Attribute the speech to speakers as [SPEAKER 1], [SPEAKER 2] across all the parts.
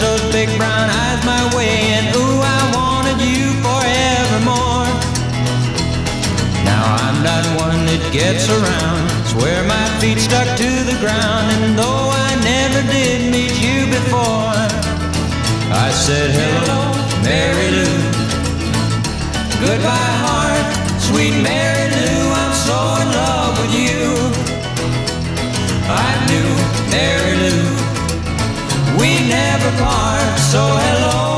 [SPEAKER 1] those big brown eyes my way, and ooh, I wanted you forevermore. Now I'm not one that gets around. Swear my feet stuck to the ground, and though I never did meet you before, I said hello, Mary Lou. Goodbye, heart, sweet Mary Lou. I'm so in love with you. I knew Mary Lou. We never part, so hello,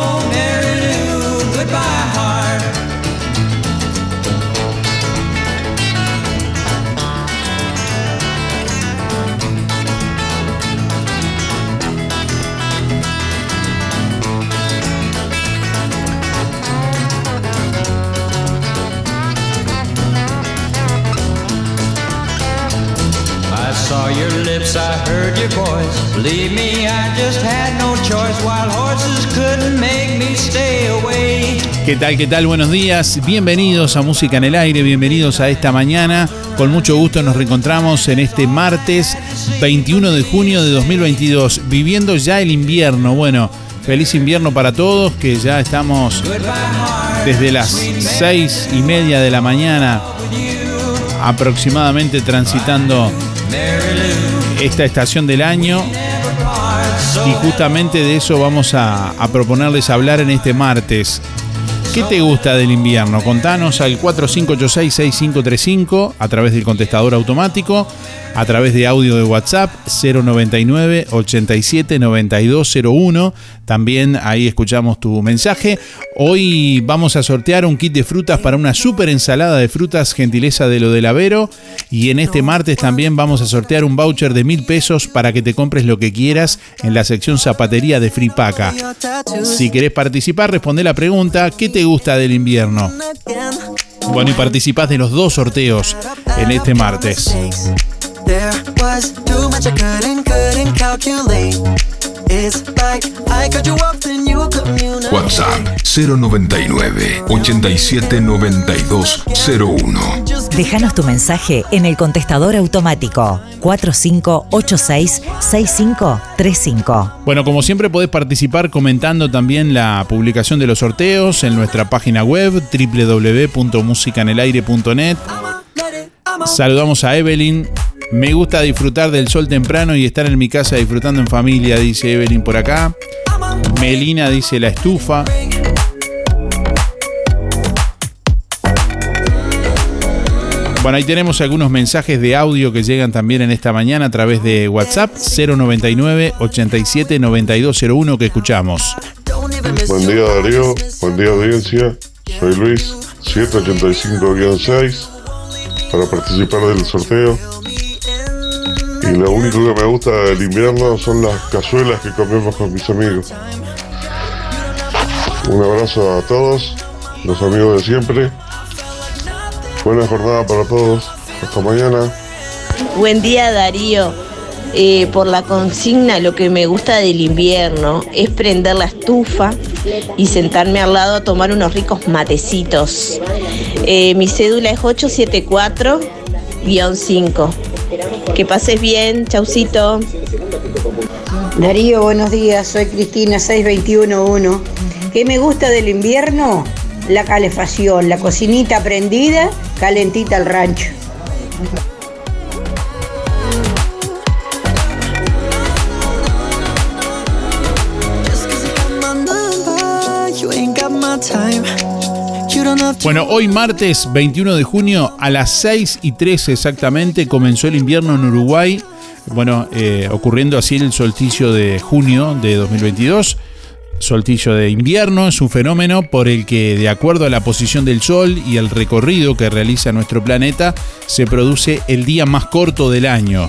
[SPEAKER 1] your lips, I heard your voice. Believe me, I just had no choice. Wild horses couldn't make me stay away.
[SPEAKER 2] ¿Qué tal? ¿Qué tal? Buenos días. Bienvenidos a Música en el Aire, bienvenidos a esta mañana. Con mucho gusto nos reencontramos en este martes 21 de junio de 2022, viviendo ya el invierno. Bueno, feliz invierno para todos, que ya estamos desde las seis y media de la mañana aproximadamente transitando esta estación del año y justamente de eso vamos a, proponerles hablar en este martes. ¿Qué te gusta del invierno? Contanos al 4586-6535 a través del contestador automático, a través de audio de WhatsApp 099 87 9201. También ahí escuchamos tu mensaje. Hoy vamos a sortear un kit de frutas para una super ensalada de frutas, gentileza de lo del Avero. Y en este martes también vamos a sortear un voucher de mil pesos para que te compres lo que quieras en la sección zapatería de Fripaca. Si querés participar, responde la pregunta: ¿qué te gusta del invierno? Bueno, y participás de los dos sorteos en este martes.
[SPEAKER 3] WhatsApp 099 87 92 01.
[SPEAKER 4] Déjanos tu mensaje en el contestador automático 4586-6535.
[SPEAKER 2] Bueno, como siempre podés participar comentando también la publicación de los sorteos en nuestra página web www.musicanelaire.net. Saludamos a Evelyn. Me gusta disfrutar del sol temprano y estar en mi casa disfrutando en familia, dice Evelyn por acá. Melina dice la estufa. Bueno, ahí tenemos algunos mensajes de audio que llegan también en esta mañana a través de WhatsApp 099 87 9201 que escuchamos.
[SPEAKER 5] Buen día Darío, buen día audiencia, soy Luis, 785-6 para participar del sorteo. Y lo único que me gusta del invierno son las cazuelas que comemos con mis amigos. Un abrazo a todos, los amigos de siempre. Buena jornada para todos. Hasta mañana.
[SPEAKER 6] Buen día Darío. Eh, por la consigna, lo que me gusta del invierno es prender la estufa y sentarme al lado a tomar unos ricos matecitos. Eh, mi cédula es 874-5. Que pases bien, chaucito.
[SPEAKER 7] Darío, buenos días, soy Cristina 6211. ¿Qué me gusta del invierno? La calefacción, la cocinita prendida, calentita al rancho.
[SPEAKER 8] time.
[SPEAKER 2] Bueno, hoy martes 21 de junio a las 6 y 13 exactamente comenzó el invierno en Uruguay. Bueno, eh, ocurriendo así el solsticio de junio de 2022. Solsticio de invierno es un fenómeno por el que, de acuerdo a la posición del Sol y el recorrido que realiza nuestro planeta, se produce el día más corto del año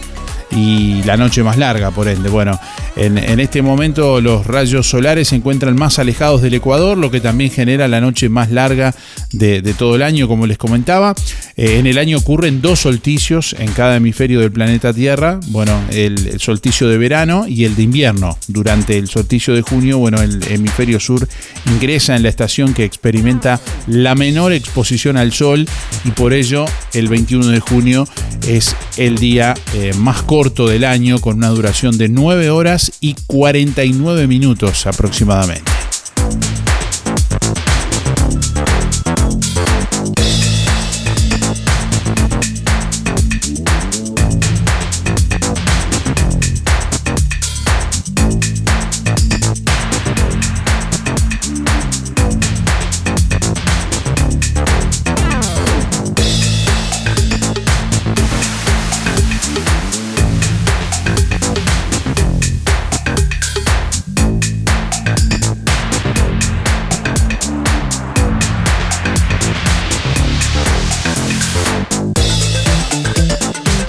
[SPEAKER 2] y la noche más larga, por ende. Bueno, en, este momento los rayos solares se encuentran más alejados del Ecuador, lo que también genera la noche más larga de, de todo el año, como les comentaba. Eh, en el año ocurren dos solsticios en cada hemisferio del planeta Tierra. Bueno, el, el solsticio de verano y el de invierno. Durante el solsticio de junio, bueno, el hemisferio sur ingresa en la estación que experimenta la menor exposición al sol y por ello el 21 de junio es el día eh, más corto del año con una duración de 9 horas y 49 minutos aproximadamente.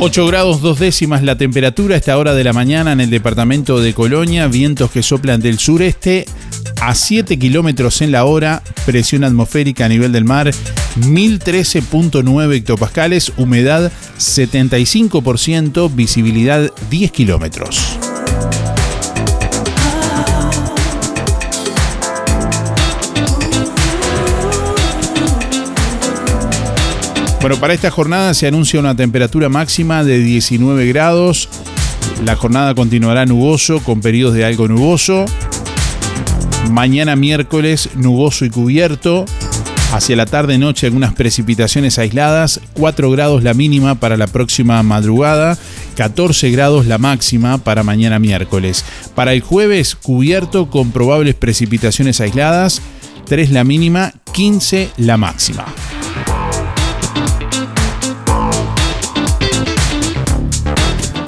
[SPEAKER 2] Ocho grados dos décimas la temperatura a esta hora de la mañana en el departamento de Colonia, vientos que soplan del sureste a 7 kilómetros en la hora, presión atmosférica a nivel del mar 1013.9 hectopascales, humedad 75%, visibilidad 10 kilómetros. Bueno, para esta jornada se anuncia una temperatura máxima de 19 grados. La jornada continuará nuboso con periodos de algo nuboso. Mañana miércoles nuboso y cubierto. Hacia la tarde noche algunas precipitaciones aisladas. 4 grados la mínima para la próxima madrugada. 14 grados la máxima para mañana miércoles. Para el jueves cubierto con probables precipitaciones aisladas. 3 la mínima, 15 la máxima.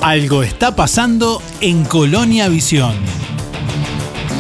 [SPEAKER 9] Algo está pasando en Colonia Visión.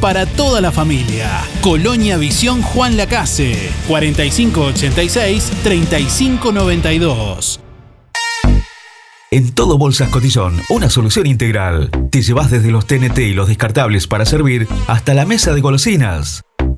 [SPEAKER 9] para toda la familia. Colonia Visión Juan Lacase, 4586-3592.
[SPEAKER 10] En todo Bolsas Cotillón, una solución integral. Te llevas desde los TNT y los descartables para servir hasta la mesa de golosinas.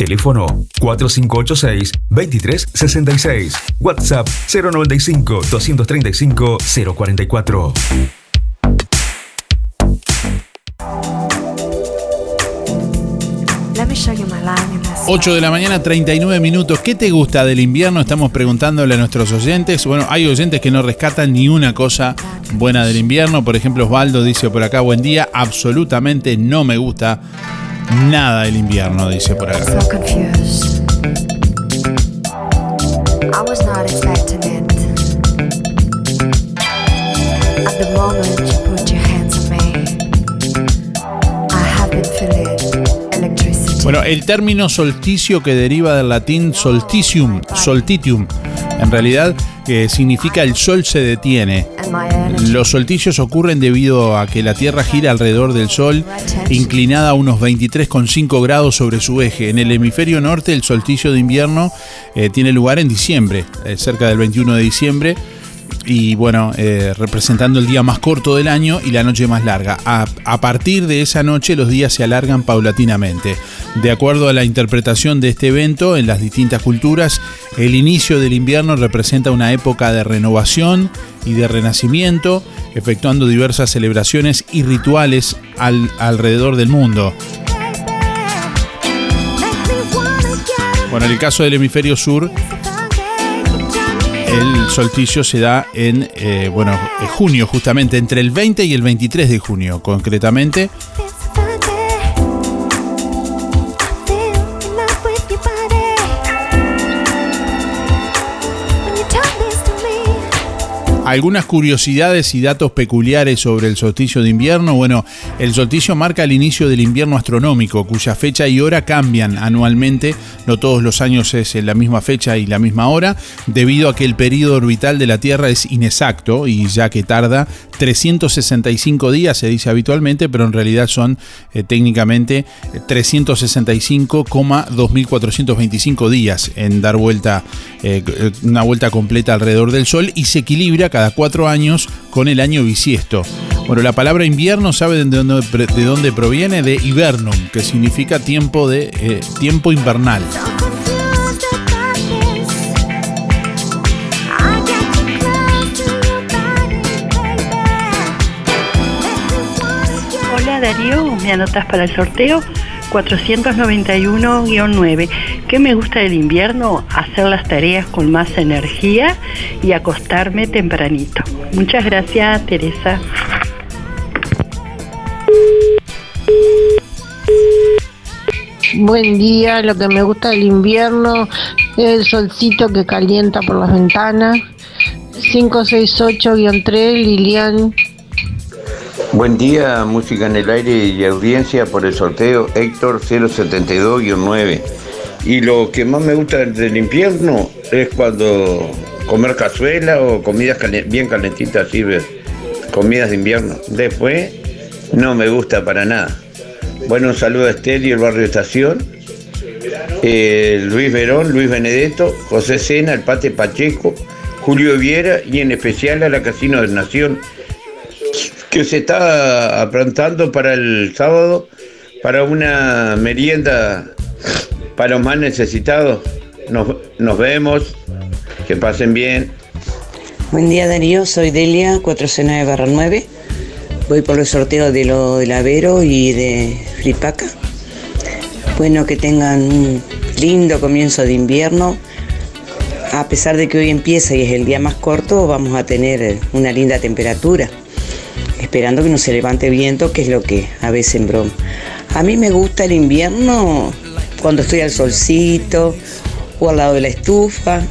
[SPEAKER 10] Teléfono 4586-2366. WhatsApp 095-235-044.
[SPEAKER 2] 8 de la mañana, 39 minutos. ¿Qué te gusta del invierno? Estamos preguntándole a nuestros oyentes. Bueno, hay oyentes que no rescatan ni una cosa buena del invierno. Por ejemplo, Osvaldo dice por acá, buen día. Absolutamente no me gusta nada del invierno, dice por acá. Bueno, el término solsticio que deriva del latín solstitium, soltitium, en realidad que significa el sol se detiene. Los solsticios ocurren debido a que la Tierra gira alrededor del Sol, inclinada a unos 23,5 grados sobre su eje. En el hemisferio norte, el solsticio de invierno eh, tiene lugar en diciembre, eh, cerca del 21 de diciembre. Y bueno, eh, representando el día más corto del año y la noche más larga. A, a partir de esa noche los días se alargan paulatinamente. De acuerdo a la interpretación de este evento en las distintas culturas, el inicio del invierno representa una época de renovación y de renacimiento, efectuando diversas celebraciones y rituales al- alrededor del mundo. Bueno, en el caso del hemisferio sur, el solsticio se da en, eh, bueno, en junio, justamente entre el 20 y el 23 de junio, concretamente. Algunas curiosidades y datos peculiares sobre el solsticio de invierno. Bueno, el solsticio marca el inicio del invierno astronómico, cuya fecha y hora cambian anualmente. No todos los años es la misma fecha y la misma hora, debido a que el periodo orbital de la Tierra es inexacto y ya que tarda 365 días, se dice habitualmente, pero en realidad son eh, técnicamente eh, 365,2425 días en dar vuelta, eh, una vuelta completa alrededor del Sol y se equilibra cada cuatro años con el año bisiesto. Bueno, la palabra invierno, ¿sabe de dónde, de dónde proviene? De hibernum, que significa tiempo, de, eh, tiempo invernal.
[SPEAKER 11] Hola Darío, me anotas para el sorteo 491-9. ¿Qué me gusta del invierno? Hacer las tareas con más energía y acostarme tempranito. Muchas gracias, Teresa.
[SPEAKER 12] Buen día, lo que me gusta del invierno es el solcito que calienta por las ventanas. 568-3, Lilian.
[SPEAKER 13] Buen día, música en el aire y audiencia por el sorteo Héctor 072-9. Y lo que más me gusta del invierno es cuando comer cazuela o comidas bien calentitas, así, ¿ves? comidas de invierno. Después no me gusta para nada. Bueno, un saludo a Estel y el barrio Estación, eh, Luis Verón, Luis Benedetto, José Sena, el Pate Pacheco, Julio Viera y en especial a la Casino de Nación que se está aprontando para el sábado para una merienda para los más necesitados. Nos, nos vemos, que pasen bien.
[SPEAKER 14] Buen día Darío, soy Delia 409-9. Voy por los sorteos de lo del Avero y de Fripaca. Bueno, que tengan un lindo comienzo de invierno. A pesar de que hoy empieza y es el día más corto, vamos a tener una linda temperatura. Esperando que no se levante viento, que es lo que a veces en broma. A mí me gusta el invierno cuando estoy al solcito o al lado de la estufa,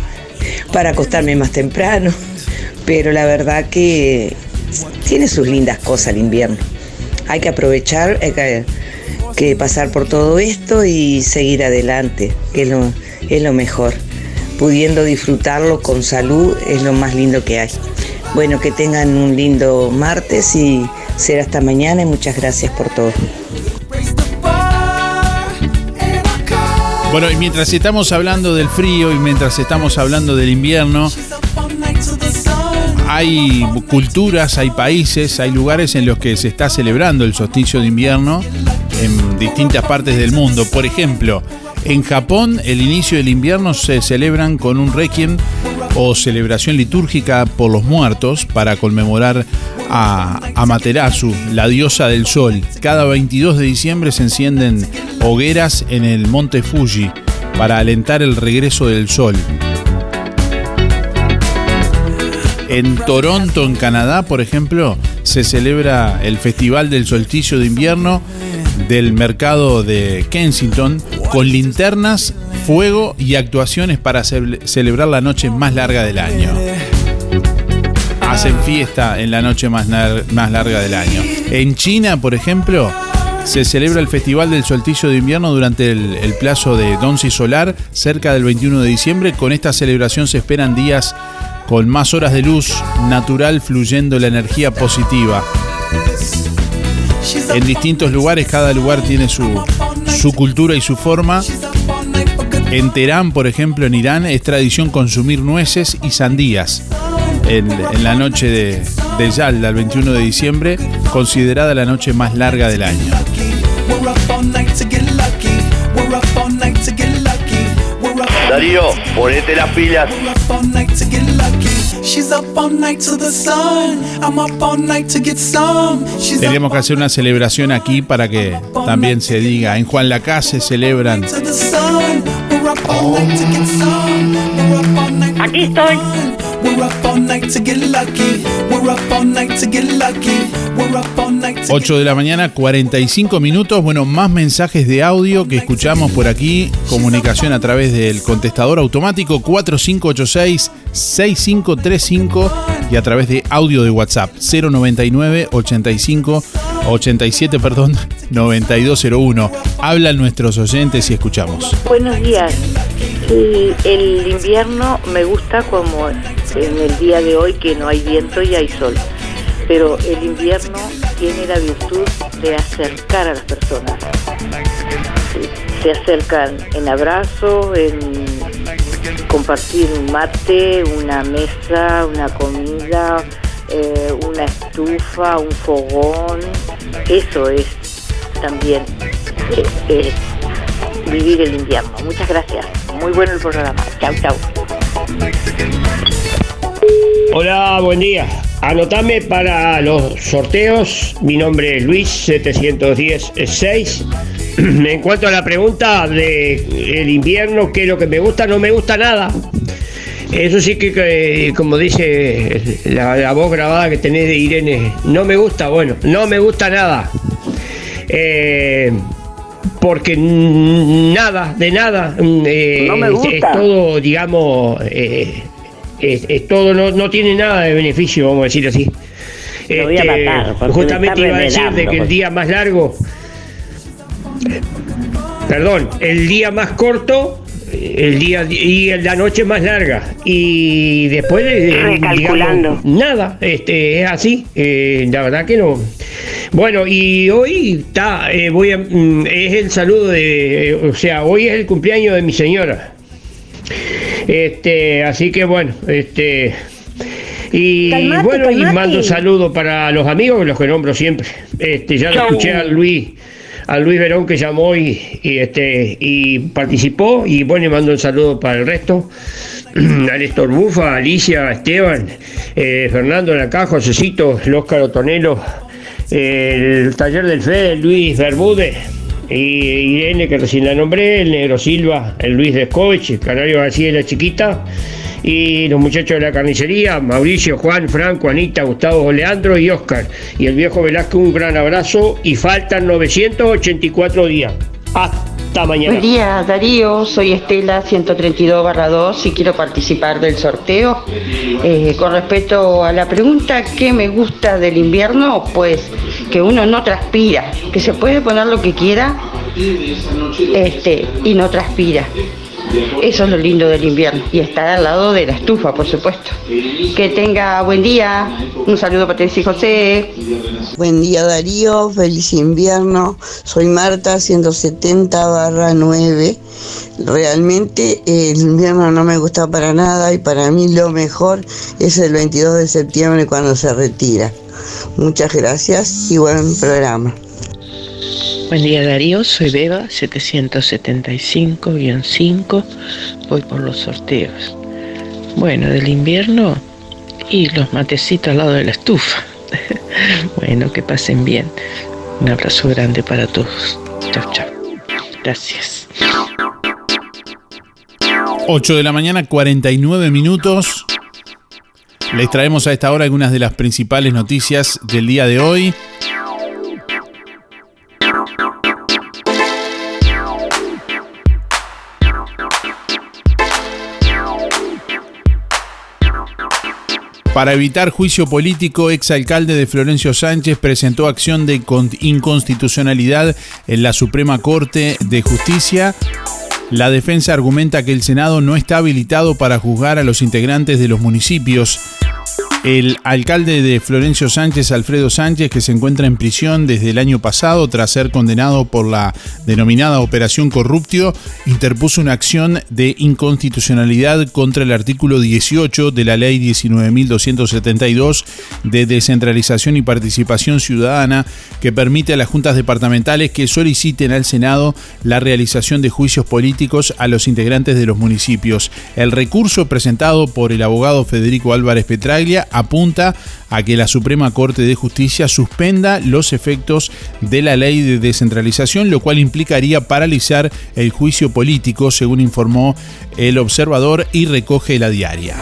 [SPEAKER 14] para acostarme más temprano. Pero la verdad que tiene sus lindas cosas el invierno. Hay que aprovechar, hay que, que pasar por todo esto y seguir adelante, que es lo, es lo mejor. Pudiendo disfrutarlo con salud es lo más lindo que hay. Bueno, que tengan un lindo martes y será hasta mañana y muchas gracias por todo.
[SPEAKER 2] Bueno, y mientras estamos hablando del frío y mientras estamos hablando del invierno, hay culturas, hay países, hay lugares en los que se está celebrando el solsticio de invierno en distintas partes del mundo. Por ejemplo, en Japón el inicio del invierno se celebran con un requiem o celebración litúrgica por los muertos para conmemorar a Amaterasu, la diosa del sol. Cada 22 de diciembre se encienden hogueras en el monte Fuji para alentar el regreso del sol. En Toronto, en Canadá, por ejemplo, se celebra el Festival del Solsticio de Invierno del mercado de Kensington con linternas, fuego y actuaciones para ce- celebrar la noche más larga del año. Hacen fiesta en la noche más, larga del año. En China, por ejemplo, se celebra el Festival del Solsticio de Invierno durante el, plazo de Donzi Solar, cerca del 21 de diciembre. Con esta celebración se esperan días con más horas de luz natural fluyendo la energía positiva. En distintos lugares, cada lugar tiene su cultura y su forma. En Teherán, por ejemplo, en Irán, es tradición consumir nueces y sandías. en, en la noche de, de Yalda, el 21 de diciembre, considerada la noche más larga del año.
[SPEAKER 15] Darío, ponete las pilas.
[SPEAKER 2] Tendríamos que hacer una celebración aquí para que también se diga, en Juan Lacase celebran
[SPEAKER 8] to the sun. We're up all night to get some. We're up all night. Aquí estoy. We're up all night to get lucky. We're up all night to get lucky. We're up all night to
[SPEAKER 2] 8 de la mañana, 45 minutos. Bueno, más mensajes de audio que escuchamos por aquí. Comunicación a través del contestador automático 4586-6535 y a través de audio de WhatsApp 099 85 87, perdón, 9201. Hablan nuestros oyentes y escuchamos.
[SPEAKER 16] Buenos días. El invierno me gusta como en el día de hoy que no hay viento y hay sol. Pero el invierno tiene la virtud de acercar a las personas. Se acercan en abrazo, en compartir un mate, una mesa, una comida, eh, una estufa, un fogón. Eso es también eh, eh, vivir el invierno. Muchas gracias. Muy bueno el programa. Chau, chau.
[SPEAKER 17] Hola, buen día. Anotame para los sorteos. Mi nombre es Luis 710-6. En cuanto a la pregunta de el invierno, ¿qué es lo que me gusta? No me gusta nada. Eso sí que, como dice la, la voz grabada que tenés de Irene, no me gusta, bueno, no me gusta nada. Eh, porque nada, de nada, mm, eh,
[SPEAKER 16] No me
[SPEAKER 17] es-
[SPEAKER 16] gusta.
[SPEAKER 17] es todo, digamos, eh, es, es todo, no, no tiene nada de beneficio, vamos a decir así.
[SPEAKER 16] Lo voy a
[SPEAKER 17] Este,
[SPEAKER 16] matar,
[SPEAKER 17] justamente
[SPEAKER 16] me
[SPEAKER 17] iba a decir de que el día más largo, perdón, el día más corto, el día y la noche más larga y después digamos, nada, este es así, eh, la verdad que no. Bueno, y hoy está, eh, voy a, mm, es el saludo de, eh, o sea, hoy es el cumpleaños de mi señora. Este, así que bueno, este y
[SPEAKER 16] Calmate,
[SPEAKER 17] bueno, y mando saludos para los amigos, los que nombro siempre. Este, ya lo escuché a Luis, a Luis Verón que llamó y, y, este y participó y bueno, y mando un saludo para el resto. A Néstor Bufa, Alicia, Esteban, eh, Fernando Lacá, Josecito, el Óscar Otonelo, el taller del Fede, Luis Bermúdez, y Irene, que recién la nombré, el Negro Silva, el Luis Descovich, el Canario García y la Chiquita, y los muchachos de la carnicería, Mauricio, Juan, Franco, Anita, Gustavo, Leandro y Oscar. Y el viejo Velázquez, un gran abrazo y faltan 984 días. Hasta
[SPEAKER 18] Buen día, Darío. Soy Estela 132 2 y quiero participar del sorteo. Eh, con respecto a la pregunta, ¿qué me gusta del invierno? Pues que uno no transpira, que se puede poner lo que quiera este, y no transpira. Eso es lo lindo del invierno y estar al lado de la estufa, por supuesto. Que tenga buen día. Un saludo para Teresa y José.
[SPEAKER 19] Buen día Darío, feliz invierno. Soy Marta, 170 barra 9. Realmente el invierno no me gusta para nada y para mí lo mejor es el 22 de septiembre cuando se retira. Muchas gracias y buen programa.
[SPEAKER 20] Buen día Darío, soy Beba 775-5, voy por los sorteos. Bueno, del invierno y los matecitos al lado de la estufa. bueno, que pasen bien. Un abrazo grande para todos. Chao, chao. Gracias.
[SPEAKER 2] 8 de la mañana, 49 minutos. Les traemos a esta hora algunas de las principales noticias del día de hoy. Para evitar juicio político, exalcalde de Florencio Sánchez presentó acción de con- inconstitucionalidad en la Suprema Corte de Justicia. La defensa argumenta que el Senado no está habilitado para juzgar a los integrantes de los municipios. El alcalde de Florencio Sánchez, Alfredo Sánchez, que se encuentra en prisión desde el año pasado tras ser condenado por la denominada Operación Corruptio, interpuso una acción de inconstitucionalidad contra el artículo 18 de la Ley 19.272 de descentralización y participación ciudadana que permite a las juntas departamentales que soliciten al Senado la realización de juicios políticos a los integrantes de los municipios. El recurso presentado por el abogado Federico Álvarez Petraglia apunta a que la Suprema Corte de Justicia suspenda los efectos de la ley de descentralización, lo cual implicaría paralizar el juicio político, según informó el observador y recoge la diaria.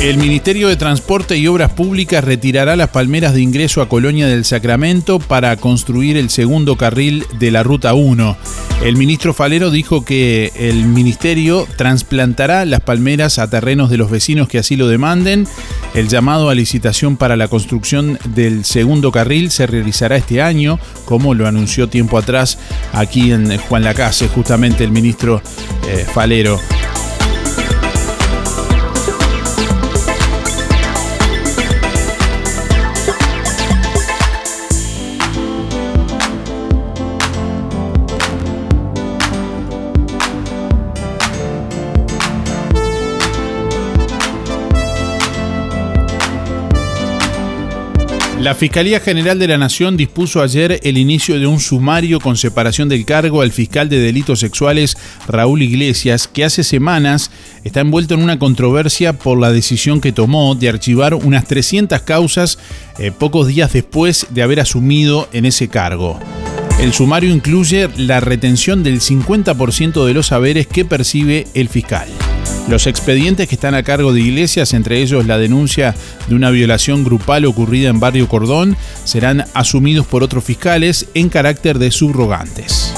[SPEAKER 2] El Ministerio de Transporte y Obras Públicas retirará las palmeras de ingreso a Colonia del Sacramento para construir el segundo carril de la Ruta 1. El ministro Falero dijo que el ministerio trasplantará las palmeras a terrenos de los vecinos que así lo demanden. El llamado a licitación para la construcción del segundo carril se realizará este año, como lo anunció tiempo atrás aquí en Juan Lacase, justamente el ministro eh, Falero. La Fiscalía General de la Nación dispuso ayer el inicio de un sumario con separación del cargo al fiscal de delitos sexuales Raúl Iglesias, que hace semanas está envuelto en una controversia por la decisión que tomó de archivar unas 300 causas eh, pocos días después de haber asumido en ese cargo. El sumario incluye la retención del 50% de los saberes que percibe el fiscal. Los expedientes que están a cargo de Iglesias, entre ellos la denuncia de una violación grupal ocurrida en Barrio Cordón, serán asumidos por otros fiscales en carácter de subrogantes.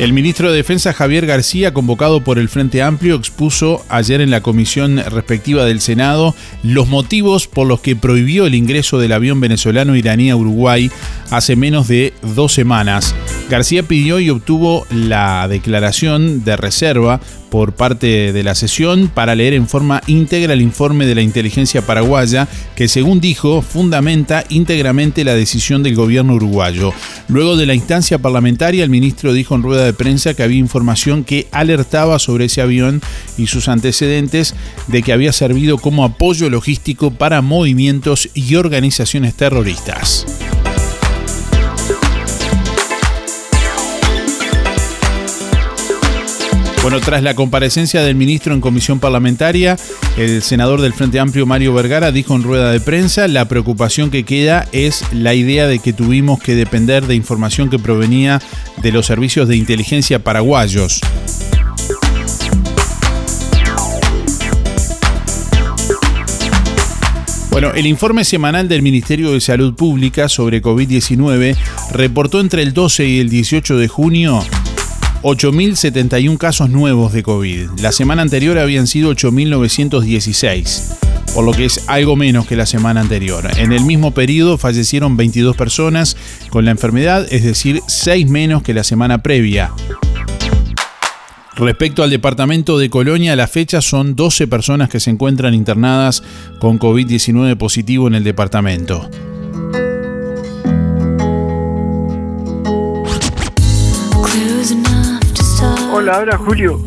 [SPEAKER 2] El ministro de Defensa Javier García, convocado por el Frente Amplio, expuso ayer en la comisión respectiva del Senado los motivos por los que prohibió el ingreso del avión venezolano iraní a Uruguay hace menos de dos semanas. García pidió y obtuvo la declaración de reserva por parte de la sesión para leer en forma íntegra el informe de la inteligencia paraguaya que según dijo fundamenta íntegramente la decisión del gobierno uruguayo. Luego de la instancia parlamentaria el ministro dijo en rueda de prensa que había información que alertaba sobre ese avión y sus antecedentes de que había servido como apoyo logístico para movimientos y organizaciones terroristas. Bueno, tras la comparecencia del ministro en comisión parlamentaria, el senador del Frente Amplio Mario Vergara dijo en rueda de prensa, la preocupación que queda es la idea de que tuvimos que depender de información que provenía de los servicios de inteligencia paraguayos. Bueno, el informe semanal del Ministerio de Salud Pública sobre COVID-19 reportó entre el 12 y el 18 de junio 8.071 casos nuevos de COVID. La semana anterior habían sido 8.916, por lo que es algo menos que la semana anterior. En el mismo periodo fallecieron 22 personas con la enfermedad, es decir, 6 menos que la semana previa. Respecto al departamento de Colonia, a la fecha son 12 personas que se encuentran internadas con COVID-19 positivo en el departamento.
[SPEAKER 21] Hola, ahora Julio.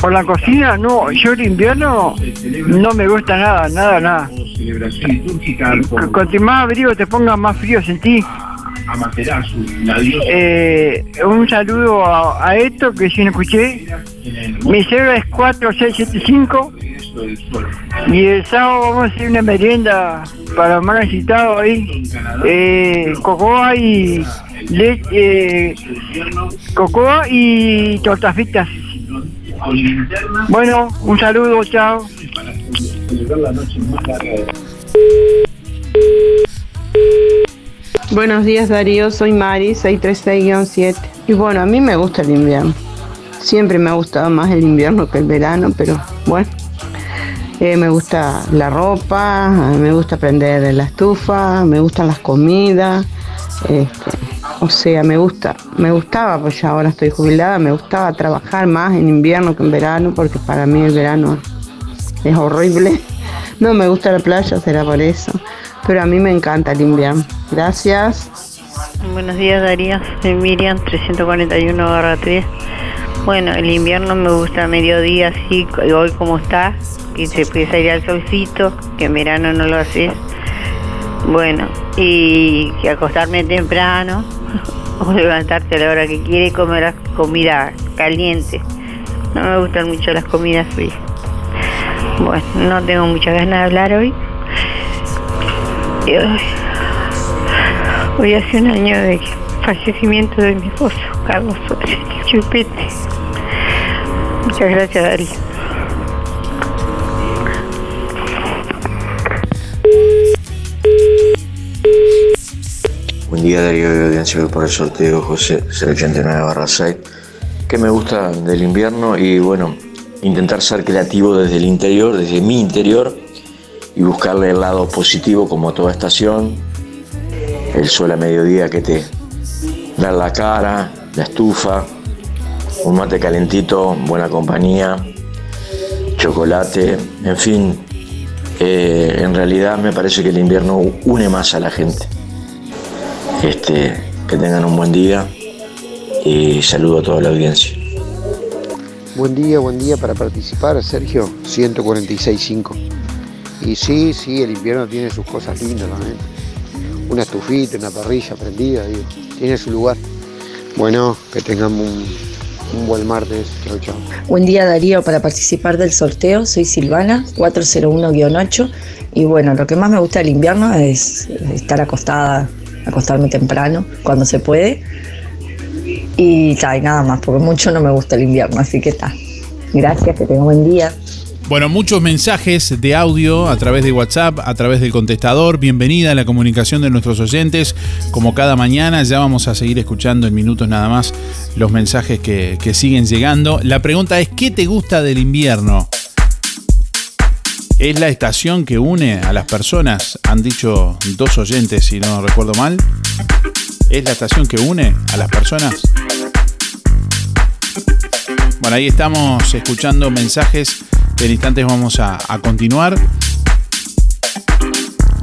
[SPEAKER 21] Por la cocina, no, yo el invierno no me gusta nada, nada, nada. Cuanto más abrigo te ponga, más frío sentí. Eh, un saludo a, esto que si no escuché. Mi cero es 4675. Y el sábado vamos a hacer una merienda para los más necesitados ahí. Eh, y leche, eh, cocoa y tortas fritas. Bueno, un saludo, chao.
[SPEAKER 22] Buenos días Darío, soy Mari, 636-7. Y bueno, a mí me gusta el invierno. Siempre me ha gustado más el invierno que el verano, pero bueno. Eh, me gusta la ropa, me gusta prender la estufa, me gustan las comidas. este, O sea, me gusta, me gustaba, pues ya ahora estoy jubilada, me gustaba trabajar más en invierno que en verano, porque para mí el verano es horrible. No me gusta la playa, será por eso. Pero a mí me encanta el invierno. Gracias.
[SPEAKER 23] Buenos días Darío, soy Miriam 341 3. Bueno, el invierno me gusta a mediodía así, hoy como está, que se puede salir al solcito, que en verano no lo haces. Bueno, y acostarme temprano o levantarte a la hora que quiere y comer comida caliente. No me gustan mucho las comidas frías. Bueno, no tengo muchas ganas de hablar hoy. Hoy, hoy hace un año de fallecimiento de mi esposo, Carlos Suárez Chupete. Muchas gracias, Darío.
[SPEAKER 24] Buen día Darío de audiencia por el sorteo José 089 barra 6. ¿Qué me gusta del invierno? Y bueno, intentar ser creativo desde el interior, desde mi interior y buscarle el lado positivo como toda estación. El sol a mediodía que te da la cara, la estufa, un mate calentito, buena compañía, chocolate, en fin. eh, en realidad me parece que el invierno une más a la gente. Este, que tengan un buen día y saludo a toda la audiencia.
[SPEAKER 25] Buen día, buen día para participar, Sergio, 146.5. Y sí, sí, el invierno tiene sus cosas lindas también. Una estufita, una parrilla prendida, digo, tiene su lugar. Bueno, que tengamos un, un buen martes. Chao, chao.
[SPEAKER 26] Buen día Darío, para participar del sorteo soy Silvana, 401-8 y bueno, lo que más me gusta del invierno es estar acostada, acostarme temprano cuando se puede y, ta, y nada más, porque mucho no me gusta el invierno, así que está. Gracias, que tenga buen día.
[SPEAKER 2] Bueno, muchos mensajes de audio a través de WhatsApp, a través del contestador. Bienvenida a la comunicación de nuestros oyentes. Como cada mañana, ya vamos a seguir escuchando en minutos nada más los mensajes que, que siguen llegando. La pregunta es, ¿qué te gusta del invierno? ¿Es la estación que une a las personas? Han dicho dos oyentes, si no recuerdo mal. ¿Es la estación que une a las personas? Bueno, ahí estamos escuchando mensajes. En instantes vamos a, continuar.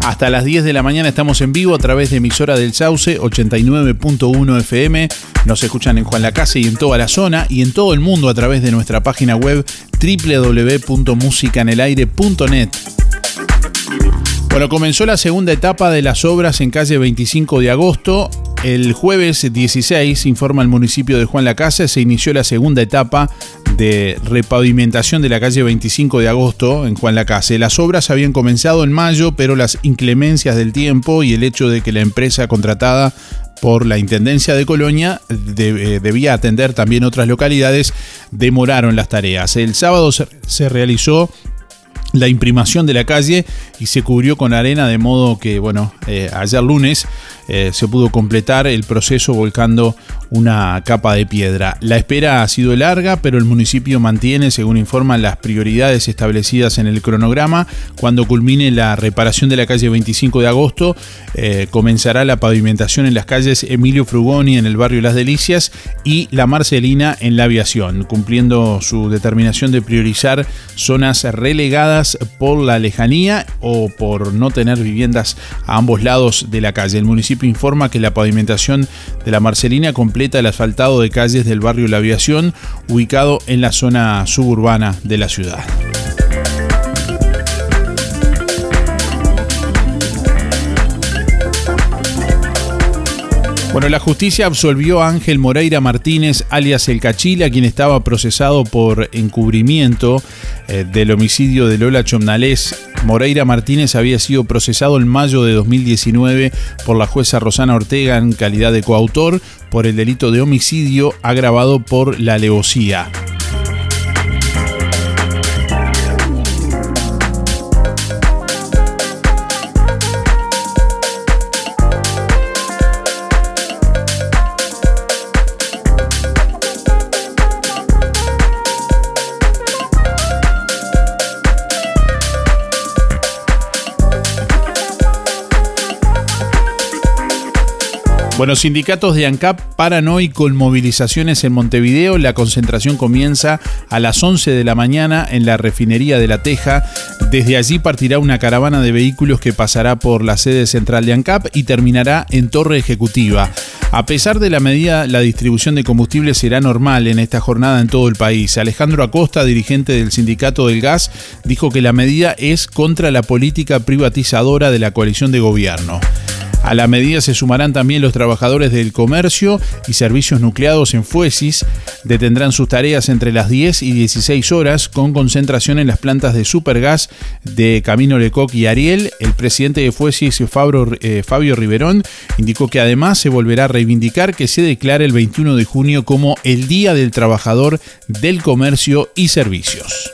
[SPEAKER 2] Hasta las 10 de la mañana estamos en vivo a través de emisora del Sauce 89.1 FM. Nos escuchan en Juan Lacase y en toda la zona y en todo el mundo a través de nuestra página web www.musicanelaire.net. Bueno, comenzó la segunda etapa de las obras en calle 25 de agosto. El jueves 16, informa el municipio de Juan Lacase, se inició la segunda etapa de repavimentación de la calle 25 de agosto en Juan Lacase. Las obras habían comenzado en mayo, pero las inclemencias del tiempo y el hecho de que la empresa contratada por la Intendencia de Colonia eh, debía atender también otras localidades, demoraron las tareas. El sábado se realizó la imprimación de la calle y se cubrió con arena de modo que, bueno, eh, ayer lunes eh, se pudo completar el proceso volcando una capa de piedra. La espera ha sido larga, pero el municipio mantiene, según informan, las prioridades establecidas en el cronograma. Cuando culmine la reparación de la calle 25 de agosto, eh, comenzará la pavimentación en las calles Emilio Frugoni en el barrio Las Delicias y La Marcelina en la aviación, cumpliendo su determinación de priorizar zonas relegadas por la lejanía o por no tener viviendas a ambos lados de la calle. El municipio informa que la pavimentación de la Marcelina completa el asfaltado de calles del barrio La Aviación, ubicado en la zona suburbana de la ciudad. Bueno, la justicia absolvió a Ángel Moreira Martínez, alias El Cachila, quien estaba procesado por encubrimiento eh, del homicidio de Lola Chomnalés. Moreira Martínez había sido procesado en mayo de 2019 por la jueza Rosana Ortega en calidad de coautor por el delito de homicidio agravado por la alevosía.
[SPEAKER 27] Bueno, sindicatos de ANCAP paran hoy con movilizaciones en Montevideo. La concentración comienza a las 11 de la mañana en la refinería de La Teja. Desde allí partirá una caravana de vehículos que pasará por la sede central de ANCAP y terminará en Torre Ejecutiva. A pesar de la medida, la distribución de combustible será normal en esta jornada en todo el país. Alejandro Acosta, dirigente del Sindicato del Gas, dijo que la medida es contra la política privatizadora de la coalición de gobierno. A la medida se sumarán también los trabajadores del comercio y servicios nucleados en Fuesis. Detendrán sus tareas entre las 10 y 16 horas con concentración en las plantas de Supergas de Camino Lecoq y Ariel. El presidente de Fuesis, Fabio, eh, Fabio Riverón, indicó que además se volverá a reivindicar que se declare el 21 de junio como el Día del Trabajador del Comercio y Servicios.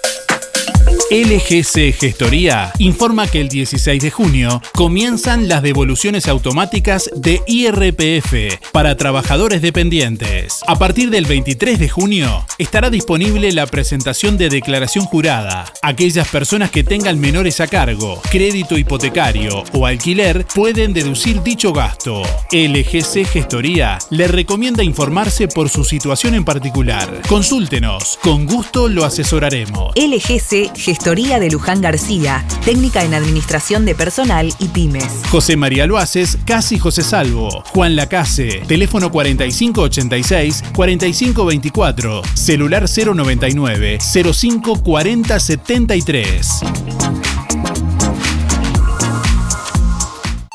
[SPEAKER 2] LGC Gestoría informa que el 16 de junio comienzan las devoluciones automáticas de IRPF para trabajadores dependientes. A partir del 23 de junio estará disponible la presentación de declaración jurada. Aquellas personas que tengan menores a cargo, crédito hipotecario o alquiler pueden deducir dicho gasto. LGC Gestoría le recomienda informarse por su situación en particular. Consúltenos, con gusto lo asesoraremos.
[SPEAKER 28] LGC Gestoría de Luján García, técnica en administración de personal y pymes.
[SPEAKER 2] José María Loaces, Casi José Salvo. Juan Lacase, teléfono 4586-4524, celular 099 054073.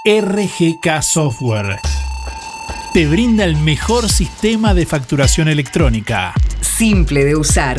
[SPEAKER 2] RGK Software te brinda el mejor sistema de facturación electrónica.
[SPEAKER 28] Simple de usar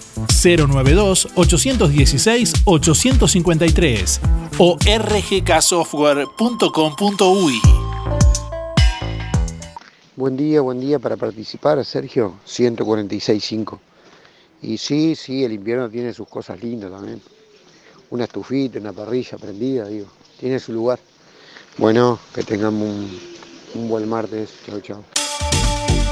[SPEAKER 2] 092-816-853 o rgksoftware.com.uy.
[SPEAKER 24] Buen día, buen día para participar, Sergio, 146.5. Y sí, sí, el invierno tiene sus cosas lindas también. Una estufita, una parrilla prendida, digo, tiene su lugar. Bueno, que tengamos un, un buen martes. Chao, chao.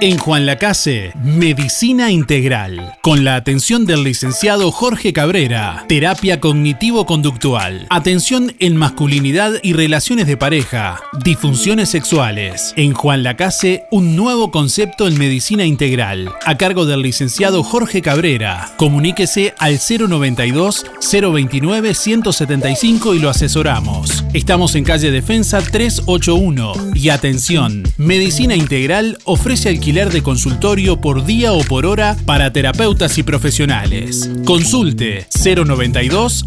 [SPEAKER 2] En Juan Lacase, Medicina Integral, con la atención del licenciado Jorge Cabrera, terapia cognitivo-conductual, atención en masculinidad y relaciones de pareja, disfunciones sexuales. En Juan Lacase, un nuevo concepto en medicina integral, a cargo del licenciado Jorge Cabrera. Comuníquese al 092 029 175 y lo asesoramos. Estamos en calle Defensa 381 y atención, Medicina Integral ofrece alquiler de consultorio por día o por hora para terapeutas y profesionales. Consulte 092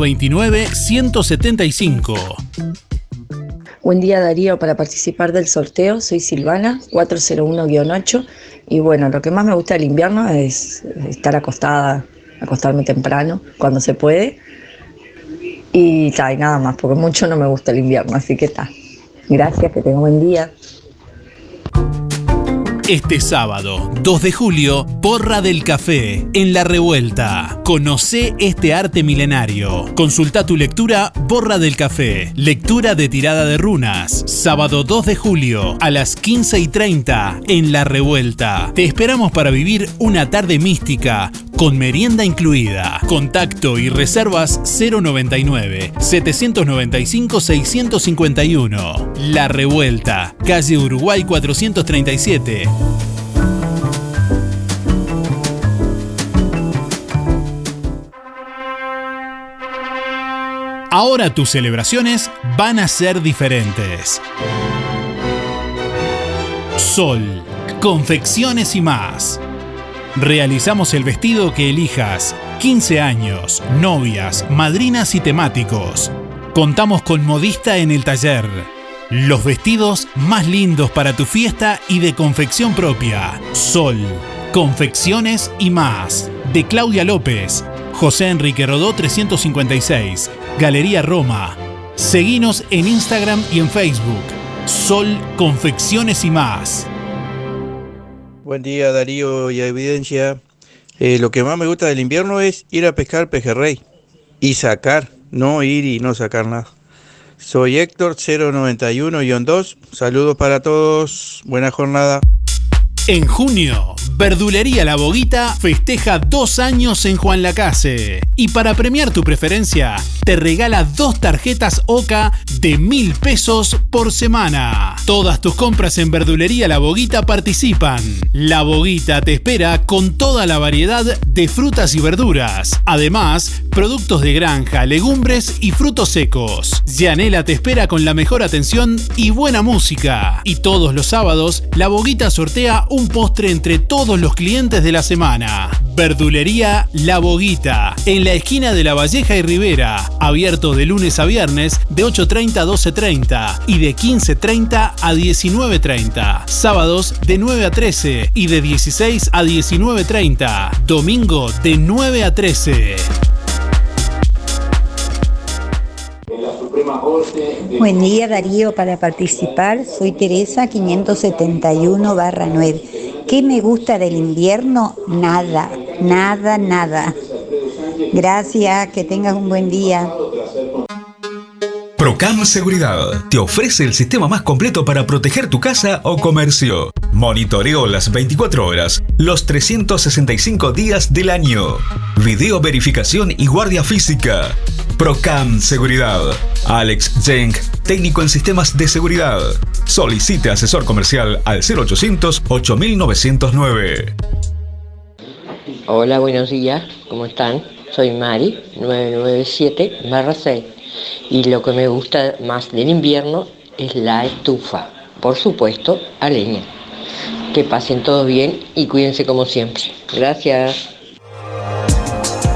[SPEAKER 2] 029 175.
[SPEAKER 26] Buen día Darío, para participar del sorteo soy Silvana, 401-8 y bueno, lo que más me gusta del invierno es estar acostada, acostarme temprano cuando se puede y, ta, y nada más, porque mucho no me gusta el invierno, así que está. Gracias, que tenga buen día.
[SPEAKER 2] Este sábado, 2 de julio, Porra del Café, en La Revuelta. Conoce este arte milenario. Consulta tu lectura Borra del Café. Lectura de tirada de runas. Sábado 2 de julio, a las 15 y 30, en La Revuelta. Te esperamos para vivir una tarde mística, con merienda incluida. Contacto y reservas 099 795 651. La Revuelta, calle Uruguay 437. Ahora tus celebraciones van a ser diferentes. Sol, confecciones y más. Realizamos el vestido que elijas. 15 años, novias, madrinas y temáticos. Contamos con modista en el taller. Los vestidos más lindos para tu fiesta y de confección propia. Sol, confecciones y más. De Claudia López, José Enrique Rodó 356, Galería Roma. Seguinos en Instagram y en Facebook. Sol, confecciones y más.
[SPEAKER 24] Buen día Darío y Evidencia. Eh, lo que más me gusta del invierno es ir a pescar pejerrey y sacar, no ir y no sacar nada. Soy Héctor 091-2. Saludos para todos. Buena jornada.
[SPEAKER 2] En junio, Verdulería La Boguita festeja dos años en Juan Lacase. Y para premiar tu preferencia, te regala dos tarjetas OCA de mil pesos por semana. Todas tus compras en Verdulería La Boguita participan. La Boguita te espera con toda la variedad de frutas y verduras. Además, productos de granja, legumbres y frutos secos. Yanela te espera con la mejor atención y buena música. Y todos los sábados, La Boguita sortea un postre entre todos los clientes de la semana. Verdulería La Boguita, la esquina de La Valleja y Rivera, abierto de lunes a viernes de 8.30 a 12.30 y de 15.30 a 19.30. Sábados de 9 a 13 y de 16 a 19.30. Domingo de 9 a 13.
[SPEAKER 29] Buen día Darío, para participar soy Teresa 571 barra 9. ¿Qué me gusta del invierno? Nada, nada, nada. Gracias, que tengas un buen día.
[SPEAKER 10] Procam Seguridad te ofrece el sistema más completo para proteger tu casa o comercio. Monitoreo las 24 horas, los 365 días del año. Video verificación y guardia física. Procam Seguridad. Alex Zeng, técnico en sistemas de seguridad. Solicite asesor comercial al 0800 8909.
[SPEAKER 30] Hola, buenos días, ¿cómo están? Soy Mari, 997-6. Y lo que me gusta más del invierno es la estufa. Por supuesto, a leña. Que pasen todos bien y cuídense como siempre. Gracias.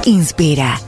[SPEAKER 31] Inspira.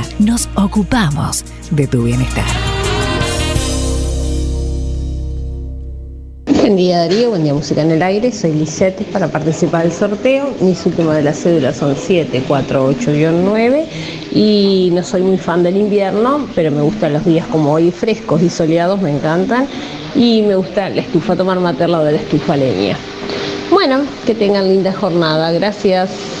[SPEAKER 31] nos ocupamos de tu bienestar.
[SPEAKER 23] Buen día Darío, buen día Música en el Aire, soy Lisette para participar del sorteo. Mis últimas de las cédulas son 748-9 y no soy muy fan del invierno, pero me gustan los días como hoy frescos y soleados, me encantan. Y me gusta la estufa, tomar mate al lado de la estufa leña. Bueno, que tengan linda jornada, gracias.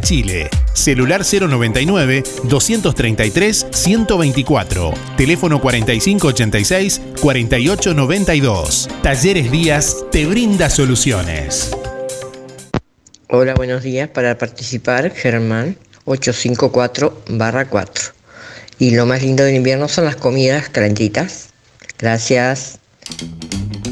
[SPEAKER 2] Chile. Celular 099-233-124. Teléfono 4586-4892. Talleres Díaz te brinda soluciones.
[SPEAKER 30] Hola, buenos días. Para participar, Germán 854-4. Y lo más lindo del invierno son las comidas calentitas. Gracias.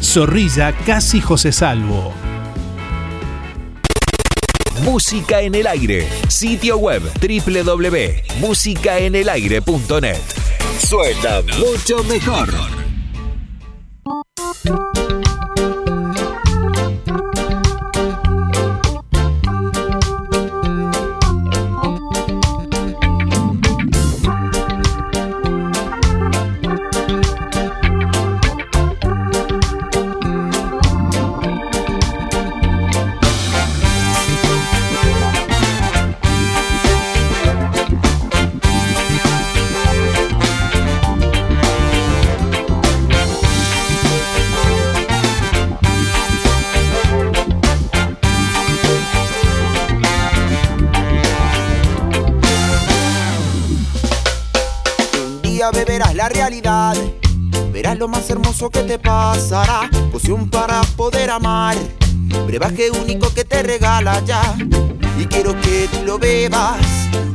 [SPEAKER 2] Zorrilla Casi José Salvo.
[SPEAKER 10] Música en el aire. Sitio web www.musicaenelaire.net. Suena mucho mejor.
[SPEAKER 32] La realidad, verás lo más hermoso que te pasará. Poción para poder amar, brebaje único que te regala ya. Y quiero que tú lo bebas,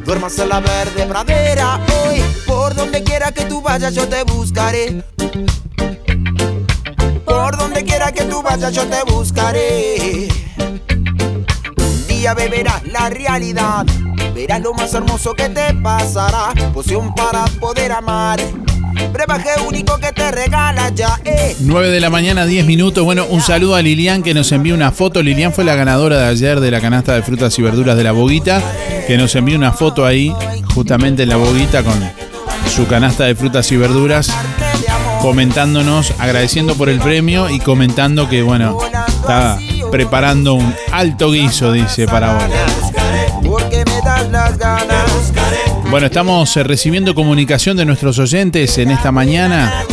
[SPEAKER 32] duermas en la verde pradera hoy. Por donde quiera que tú vayas, yo te buscaré. Por donde quiera que tú vayas, yo te buscaré. Un día beberás la realidad. Verás lo más hermoso que te pasará. Poción para poder amar. Brebaje único que te regala ya. Eh.
[SPEAKER 2] 9 de la mañana, 10 minutos. Bueno, un saludo a Lilian que nos envió una foto. Lilian fue la ganadora de ayer de la canasta de frutas y verduras de la Boguita, que nos envió una foto ahí, justamente en la Boguita, con su canasta de frutas y verduras, comentándonos, agradeciendo por el premio y comentando que, bueno, está preparando un alto guiso, dice, para hoy.
[SPEAKER 32] Porque me das las ganas.
[SPEAKER 2] Bueno, estamos eh, recibiendo comunicación de nuestros oyentes en esta mañana.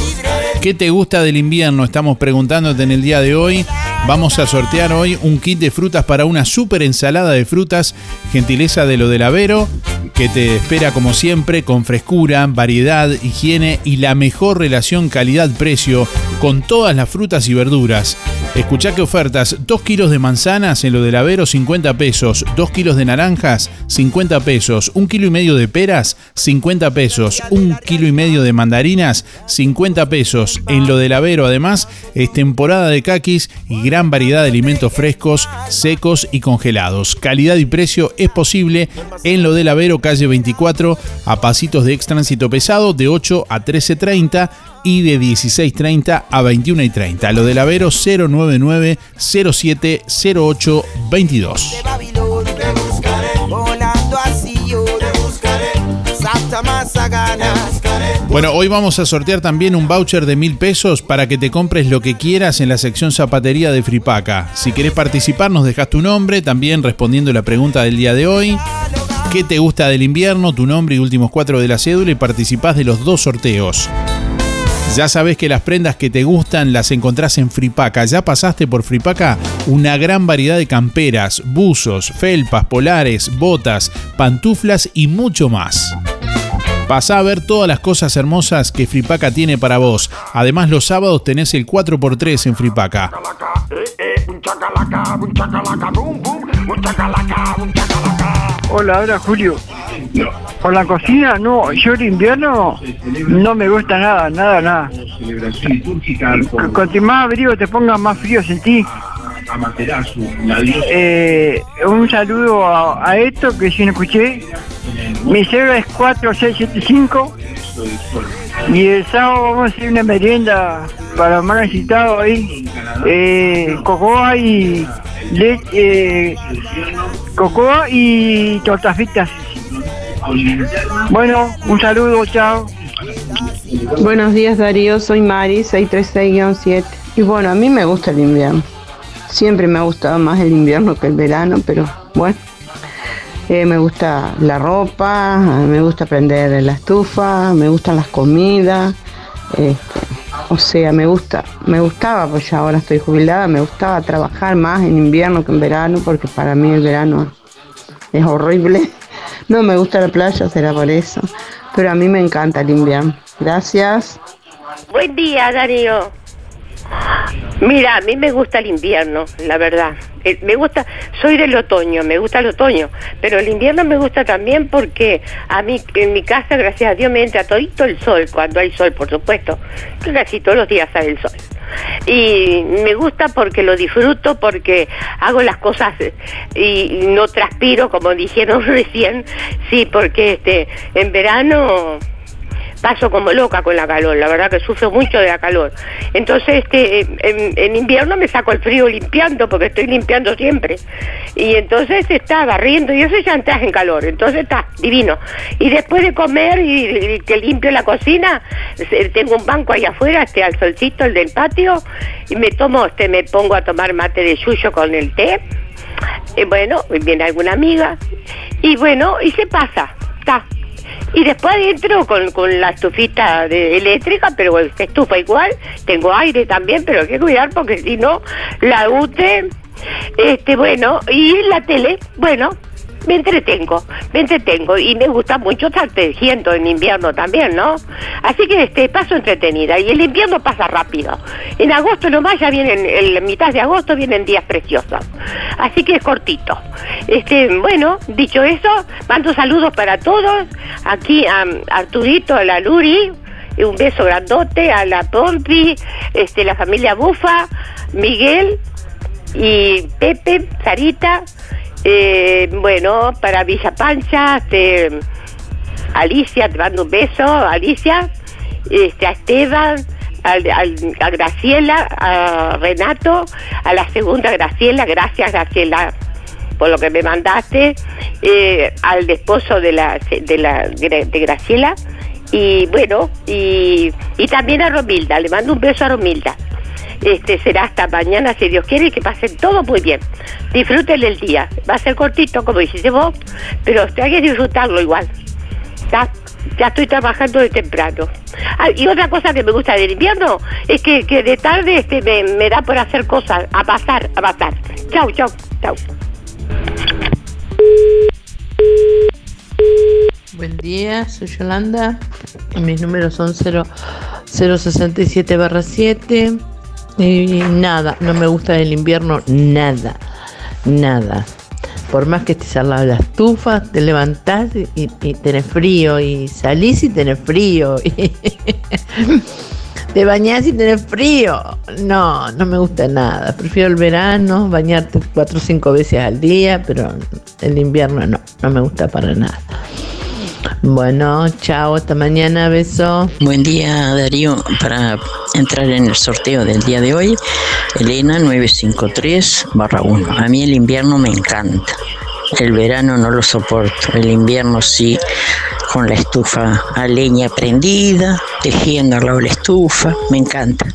[SPEAKER 2] ¿Qué te gusta del invierno? Estamos preguntándote en el día de hoy. Vamos a sortear hoy un kit de frutas para una super ensalada de frutas, gentileza de lo del Avero, que te espera como siempre con frescura, variedad, higiene y la mejor relación calidad-precio con todas las frutas y verduras. Escuchá qué ofertas, 2 kilos de manzanas en lo del Avero 50 pesos, 2 kilos de naranjas 50 pesos, 1 kilo y medio de peras 50 pesos, 1 kilo y medio de mandarinas 50 pesos. En lo del Avero además es temporada de caquis y gran variedad de alimentos frescos, secos y congelados. Calidad y precio es posible en lo del Avero calle 24 a pasitos de extránsito pesado de 8 a 13.30 y de 16.30 a 21.30. Lo del Avero 099 07 08 22.
[SPEAKER 32] Volando así yo te buscaré. Salta más a ganas.
[SPEAKER 2] Bueno, hoy vamos a sortear también un voucher de mil pesos para que te compres lo que quieras en la sección zapatería de Fripaca. Si querés participar, nos dejas tu nombre, también respondiendo la pregunta del día de hoy. ¿Qué te gusta del invierno? Tu nombre y últimos cuatro de la cédula y participás de los dos sorteos. Ya sabes que las prendas que te gustan las encontrás en Fripaca. ¿Ya pasaste por Fripaca? Una gran variedad de camperas, buzos, felpas, polares, botas, pantuflas y mucho más. Pasá a ver todas las cosas hermosas que Fripaca tiene para vos. Además, los sábados tenés el 4x3 en Fripaca.
[SPEAKER 21] Hola, hola Julio. Por la cocina, no, yo el invierno no me gusta nada, nada, nada. Cu- Cuanto más abrigo te pongas, más frío sentí. Eh, un saludo a, a esto que si no escuché. Mi cero es 4675 y el sábado vamos a hacer una merienda para los más necesitados ahí. Eh, cocoa y leche, eh, y tortas fritas. Bueno, un saludo, chao.
[SPEAKER 22] Buenos días Darío, soy Mari, 636-7. Y bueno, a mí me gusta el invierno. Siempre me ha gustado más el invierno que el verano, pero bueno. Eh, me gusta la ropa, me gusta prender la estufa, me gustan las comidas. este, o sea, me gusta, me gustaba, pues ya ahora estoy jubilada, me gustaba trabajar más en invierno que en verano, porque para mí el verano es horrible. No me gusta la playa, será por eso. Pero a mí me encanta el invierno. Gracias.
[SPEAKER 33] Buen día, Darío. Mira, a mí me gusta el invierno, la verdad. Eh, Me gusta, soy del otoño, me gusta el otoño, pero el invierno me gusta también porque a mí, en mi casa, gracias a Dios, me entra todito el sol, cuando hay sol, por supuesto, casi todos los días sale el sol. Y me gusta porque lo disfruto, porque hago las cosas y no transpiro, como dijeron recién, sí, porque este en verano paso como loca con la calor, la verdad que sufro mucho de la calor. Entonces, este, en, en invierno me saco el frío limpiando, porque estoy limpiando siempre. Y entonces está barriendo y eso ya entras en calor, entonces está divino. Y después de comer y, y que limpio la cocina, tengo un banco ahí afuera, este, al solcito, el del patio, y me tomo, este, me pongo a tomar mate de yuyo con el té. Y bueno, viene alguna amiga, y bueno, y se pasa. Y después adentro con, con la estufita de- eléctrica, pero se estufa igual, tengo aire también, pero hay que cuidar porque si no, la UTE, este, bueno, y la tele, bueno, me entretengo, me entretengo y me gusta mucho estar tejiendo en invierno también, ¿no? Así que este paso entretenida y el invierno pasa rápido. En agosto nomás ya vienen, en mitad de agosto vienen días preciosos. Así que es cortito. Este, bueno, dicho eso, mando saludos para todos. Aquí a, Arturito, a la Luri, un beso grandote, a la Pompi, este, la familia Bufa, Miguel y Pepe, Sarita, eh, bueno, para Villa Pancha, este, Alicia, te mando un beso, Alicia, este, a Esteban, al- a Graciela, a Renato, a la segunda Graciela, gracias Graciela por lo que me mandaste, eh, al esposo de la, de la de Graciela, y bueno, y, y también a Romilda, le mando un beso a Romilda. Este será hasta mañana, si Dios quiere, y que pasen todo muy bien. Disfruten el día. Va a ser cortito, como dijiste vos, pero hay que disfrutarlo igual. ¿Está? Ya estoy trabajando de temprano. Ah, y otra cosa que me gusta del invierno es que, que de tarde este, me, me da por hacer cosas, a pasar, a pasar. Chau, chau, chau.
[SPEAKER 20] Buen día, soy Yolanda. Mis números son 0, 067 barra 7. Y nada, no me gusta el invierno, nada, nada. Por más que estés al lado de la estufa, te levantás y, y tenés frío, y salís y tenés frío, y te bañás y tenés frío. No, no me gusta nada. Prefiero el verano, bañarte cuatro o cinco veces al día, pero el invierno no, no me gusta para nada. Bueno, chao, hasta mañana, beso.
[SPEAKER 34] Buen día Darío, para entrar en el sorteo del día de hoy, Elena 953 barra 1. A mí el invierno me encanta, el verano no lo soporto, el invierno sí, con la estufa a leña prendida, tejiendo al lado de la estufa, me encanta.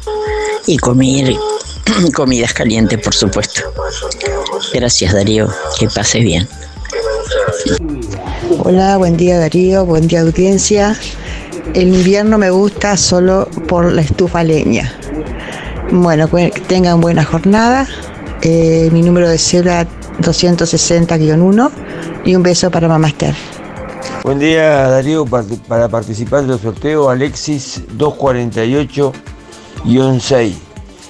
[SPEAKER 34] Y comer comidas calientes, por supuesto. Gracias Darío, que pase bien.
[SPEAKER 35] Hola, buen día Darío, buen día audiencia. El invierno me gusta solo por la estufa leña. Bueno, que tengan buena jornada. Eh, mi número de cédula 260-1 y un beso para Mamá Esther.
[SPEAKER 36] Buen día Darío, para participar del sorteo Alexis 248-6.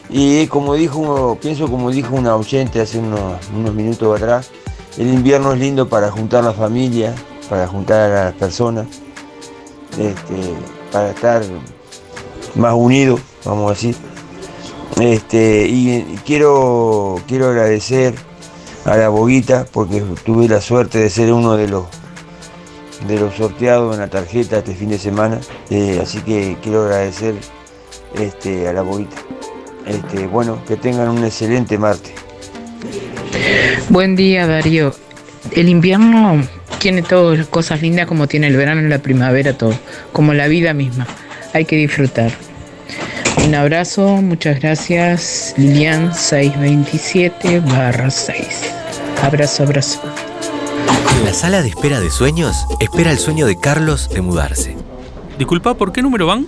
[SPEAKER 36] Y como dijo, pienso como dijo una oyente hace unos, unos minutos atrás, el invierno es lindo para juntar la familia, para juntar a las personas, este, para estar más unidos, vamos a decir. Este, y, quiero, quiero agradecer a la Boguita porque tuve la suerte de ser uno de los de los sorteados en la tarjeta este fin de semana. Eh, así que quiero agradecer este, a la Boguita. Este, bueno, que tengan un excelente martes.
[SPEAKER 20] Buen día, Darío. El invierno tiene todas las cosas lindas como tiene el verano y la primavera, todo. Como la vida misma. Hay que disfrutar. Un abrazo, muchas gracias. Lilian 627 barra 6. Abrazo, abrazo.
[SPEAKER 37] En la sala de espera de sueños, espera el sueño de Carlos de mudarse.
[SPEAKER 38] Disculpa, ¿por qué número van?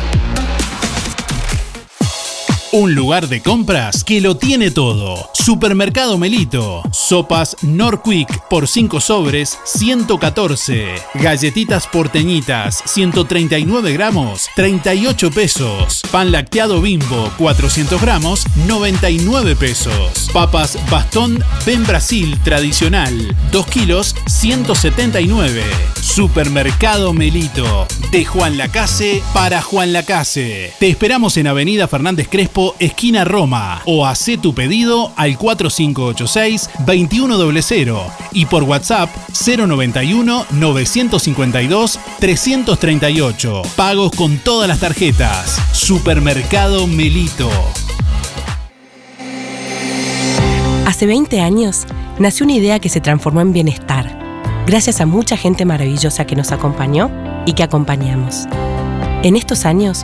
[SPEAKER 2] Un lugar de compras que lo tiene todo. Supermercado Melito. Sopas Norquick por 5 sobres, 114. Galletitas porteñitas, 139 gramos, 38 pesos. Pan lacteado bimbo, 400 gramos, 99 pesos. Papas bastón Ben Brasil tradicional, 2 kilos, 179. Supermercado Melito. De Juan Lacase para Juan Lacase. Te esperamos en Avenida Fernández Crespo esquina Roma, o haz tu pedido al 4586-2100 y por WhatsApp 091-952-338. Pagos con todas las tarjetas. Supermercado Melito.
[SPEAKER 39] Hace 20 años nació una idea que se transformó en bienestar, gracias a mucha gente maravillosa que nos acompañó y que acompañamos. En estos años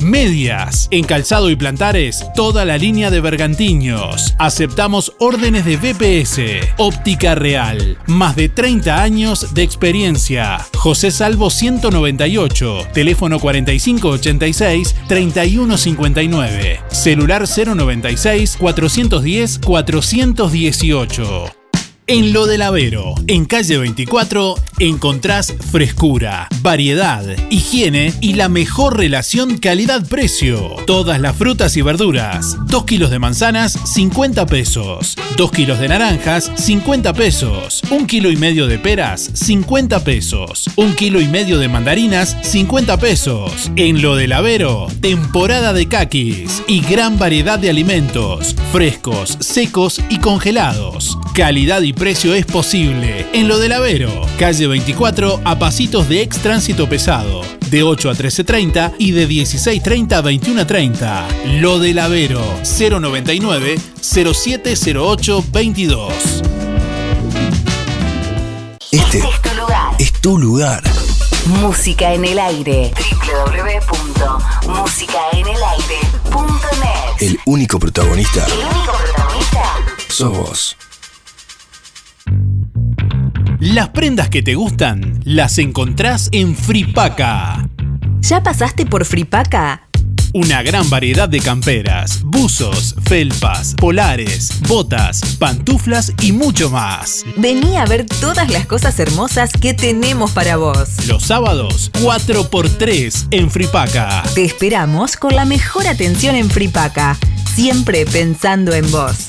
[SPEAKER 2] medias. En calzado y plantares, toda la línea de bergantiños. Aceptamos órdenes de BPS. Óptica Real. Más de 30 años de experiencia. José Salvo 198. Teléfono 4586-3159. Celular 096 410 418. En Lo del Avero, en calle 24, encontrás frescura, variedad, higiene y la mejor relación calidad-precio. Todas las frutas y verduras. 2 kilos de manzanas, 50 pesos. 2 kilos de naranjas, 50 pesos. 1 kilo y medio de peras, 50 pesos. 1 kilo y medio de mandarinas, 50 pesos. En Lo del Avero, temporada de caquis y gran variedad de alimentos, frescos, secos y congelados. Calidad y precio es posible. En lo del Avero, calle 24 a pasitos de ex tránsito pesado, de 8 a 13.30 y de 16.30 a 21.30. Lo del Avero, 099 0708 22.
[SPEAKER 24] Este es tu lugar.
[SPEAKER 31] Música en el aire. www.musicaenelaire.net.
[SPEAKER 24] El único protagonista
[SPEAKER 31] El único protagonista
[SPEAKER 24] sos vos.
[SPEAKER 2] Las prendas que te gustan las encontrás en Fripaca.
[SPEAKER 31] ¿Ya pasaste por Fripaca?
[SPEAKER 2] Una gran variedad de camperas, buzos, felpas, polares, botas, pantuflas y mucho más.
[SPEAKER 31] Vení a ver todas las cosas hermosas que tenemos para vos.
[SPEAKER 2] Los sábados, 4x3 en Fripaca.
[SPEAKER 31] Te esperamos con la mejor atención en Fripaca. siempre pensando en vos.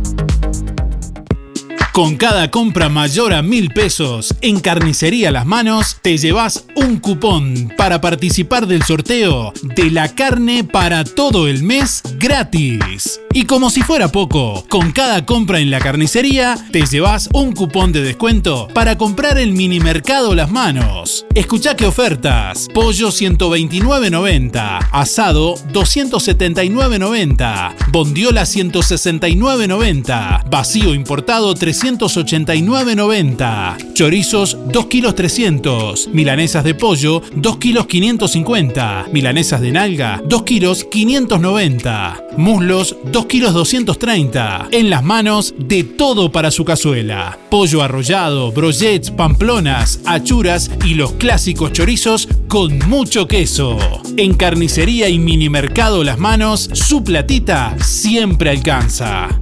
[SPEAKER 2] Con cada compra mayor a mil pesos en Carnicería Las Manos, te llevas un cupón para participar del sorteo de la carne para todo el mes gratis. Y como si fuera poco, con cada compra en la carnicería, te llevas un cupón de descuento para comprar el mini mercado Las Manos. Escucha qué ofertas: pollo 129.90, asado 279.90, bondiola 169.90, vacío importado 389.90, chorizos 2 kilos 300, milanesas de pollo 2 kilos 550, milanesas de nalga 2 kilos 590, muslos 2 kilos 230. En las manos de todo para su cazuela. Pollo arrollado, brochets, pamplonas, achuras y los clásicos chorizos con mucho queso. En carnicería y mini mercado Las Manos, su platita siempre alcanza.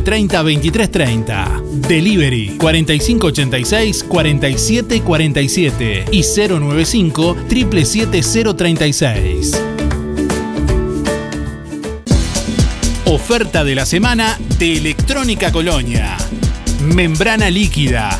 [SPEAKER 2] 30 23 30. Delivery 4586 47 47 y 095 777 036. Oferta de la semana de Electrónica Colonia. Membrana líquida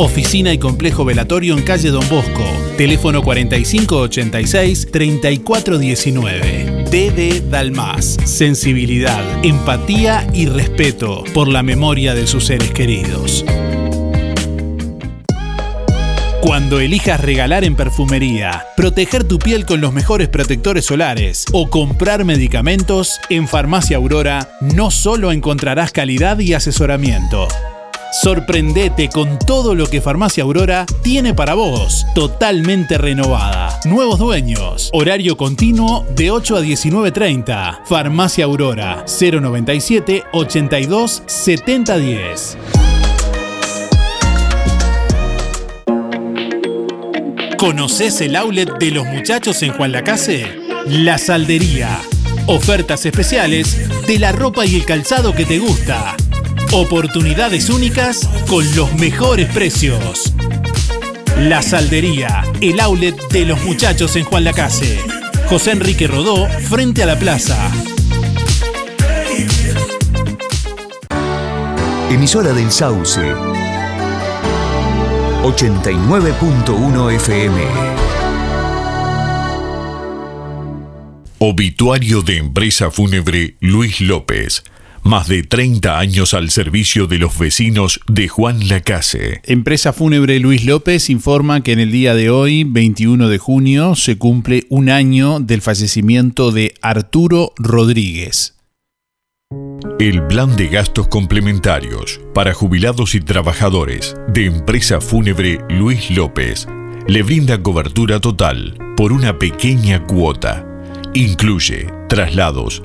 [SPEAKER 2] Oficina y complejo velatorio en calle Don Bosco. Teléfono 4586-3419. DD Dalmas. Sensibilidad, empatía y respeto por la memoria de sus seres queridos. Cuando elijas regalar en perfumería, proteger tu piel con los mejores protectores solares o comprar medicamentos, en Farmacia Aurora no solo encontrarás calidad y asesoramiento Sorprendete con todo lo que Farmacia Aurora tiene para vos. Totalmente renovada. Nuevos dueños. Horario continuo de 8 a 19.30. Farmacia Aurora 097 82 7010. ¿Conoces el outlet de los muchachos en Juan Lacase? La Saldería. Ofertas especiales de la ropa y el calzado que te gusta. Oportunidades únicas con los mejores precios. La Saldería, el outlet de los muchachos en Juan Lacase. José Enrique Rodó, frente a la plaza.
[SPEAKER 40] Emisora del Sauce. 89.1 FM.
[SPEAKER 10] Obituario de empresa fúnebre Luis López. Más de 30 años al servicio de los vecinos de Juan Lacase.
[SPEAKER 41] Empresa Fúnebre Luis López informa que en el día de hoy, 21 de junio, se cumple un año del fallecimiento de Arturo Rodríguez.
[SPEAKER 10] El plan de gastos complementarios para jubilados y trabajadores de empresa fúnebre Luis López le brinda cobertura total por una pequeña cuota. Incluye traslados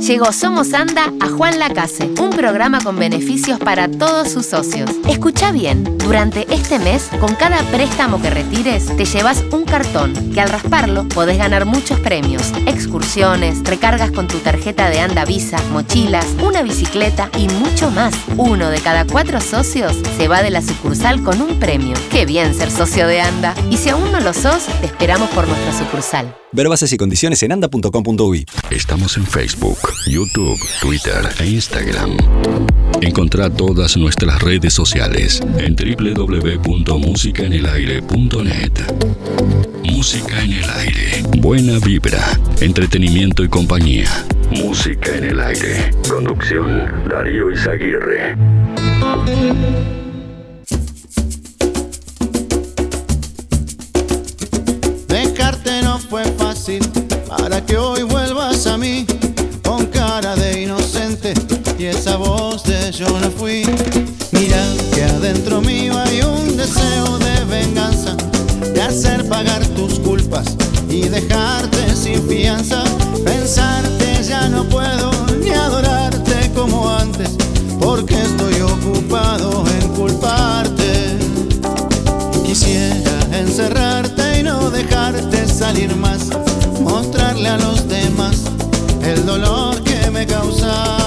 [SPEAKER 42] Llegó Somos Anda a Juan Lacase, un programa con beneficios para todos sus socios. Escucha bien, durante este mes, con cada préstamo que retires, te llevas un cartón, que al rasparlo podés ganar muchos premios, excursiones, recargas con tu tarjeta de Anda Visa, mochilas, una bicicleta y mucho más. Uno de cada cuatro socios se va de la sucursal con un premio. Qué bien ser socio de Anda. Y si aún no lo sos, te esperamos por nuestra sucursal.
[SPEAKER 43] Ver bases y condiciones en anda.com.uy.
[SPEAKER 24] Estamos en Facebook, YouTube, Twitter e Instagram. Encontrá todas nuestras redes sociales en www.musicaenelaire.net. Música en el aire. Buena vibra, entretenimiento y compañía. Música en el aire. Conducción Darío Izaguirre.
[SPEAKER 44] Para que hoy vuelvas a mí con cara de inocente y esa voz de yo no fui. Mira que adentro mío hay un deseo de venganza, de hacer pagar tus culpas y dejarte sin fianza. Pensarte ya no puedo ni adorarte como antes, porque estoy ocupado en culparte. Quisiera encerrarte y no dejarte salir más, a los demás el dolor que me causas.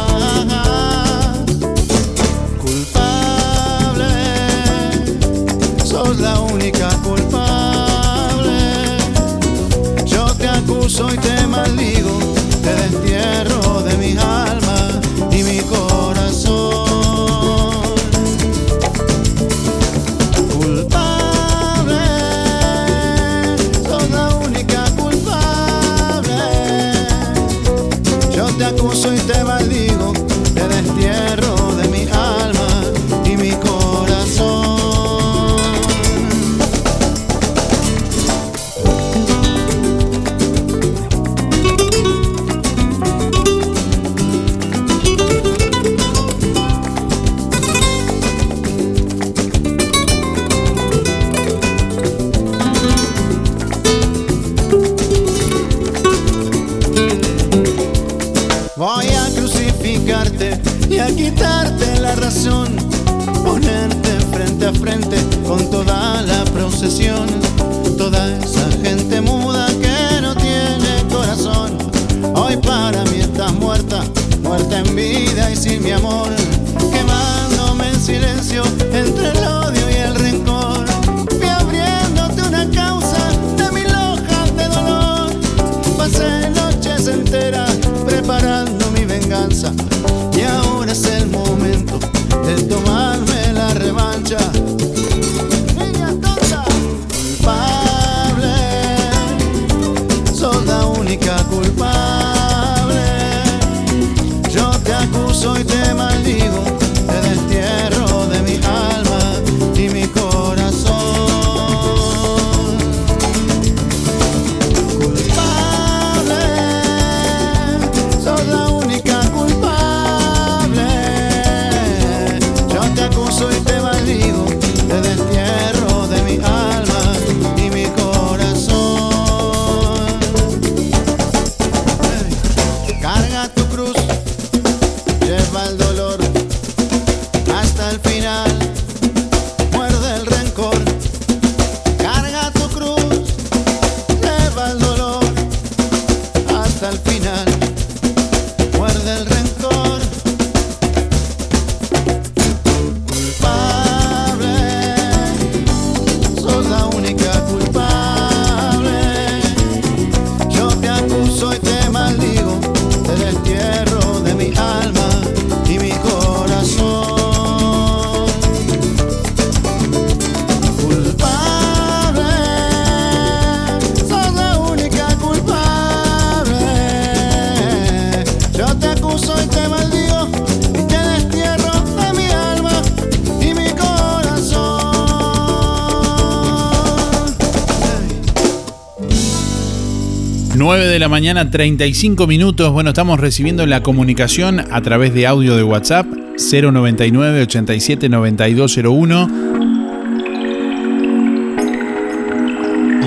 [SPEAKER 2] 9 de la mañana, 35 minutos. Bueno, estamos recibiendo la comunicación a través de audio de WhatsApp 099 87 9201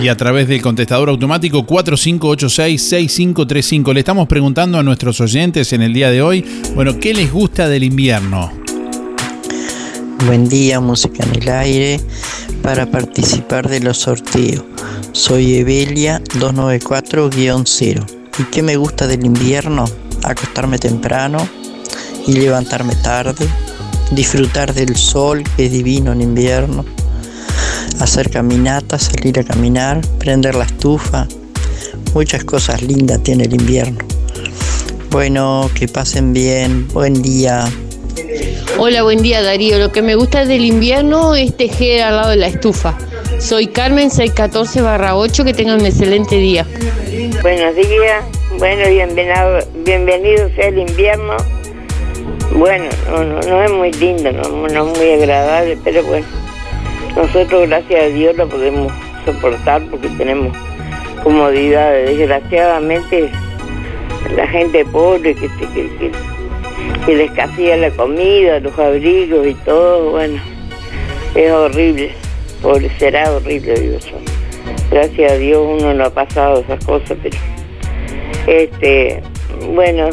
[SPEAKER 2] y a través del contestador automático 4586-6535. Le estamos preguntando a nuestros oyentes en el día de hoy, bueno, ¿qué les gusta del invierno?
[SPEAKER 45] Buen día, música en el aire, para participar de los sorteos. Soy Evelia 294-0. ¿Y qué me gusta del invierno? Acostarme temprano y levantarme tarde, disfrutar del sol que es divino en invierno, hacer caminatas, salir a caminar, prender la estufa. Muchas cosas lindas tiene el invierno. Bueno, que pasen bien, buen día.
[SPEAKER 42] Hola, buen día Darío. Lo que me gusta del invierno es tejer al lado de la estufa. Soy Carmen 614-8, que tengan un excelente día.
[SPEAKER 33] Buenos días, bueno, bienvenido, bienvenido sea el invierno. Bueno, no, es muy lindo, no, es muy agradable, pero bueno, nosotros gracias a Dios lo podemos soportar porque tenemos comodidades. Desgraciadamente, la gente pobre que, que, que, que le escasea la comida, los abrigos y todo, bueno, es horrible, pobre, será horrible, digo. Gracias a Dios uno no ha pasado esas cosas, pero este, bueno,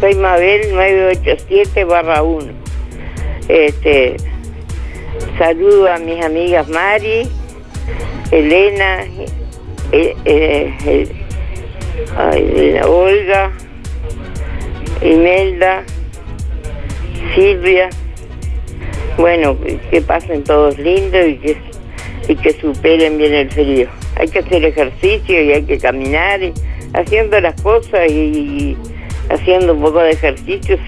[SPEAKER 33] soy Mabel 987 barra 1. Este, saludo a mis amigas Mari, Elena, eh, eh, eh, ay, Elena, Olga, Imelda, Silvia. Bueno, que pasen todos lindos y que, y que superen bien el frío. Hay que hacer ejercicio y hay que caminar y haciendo las cosas y, haciendo un poco de ejercicio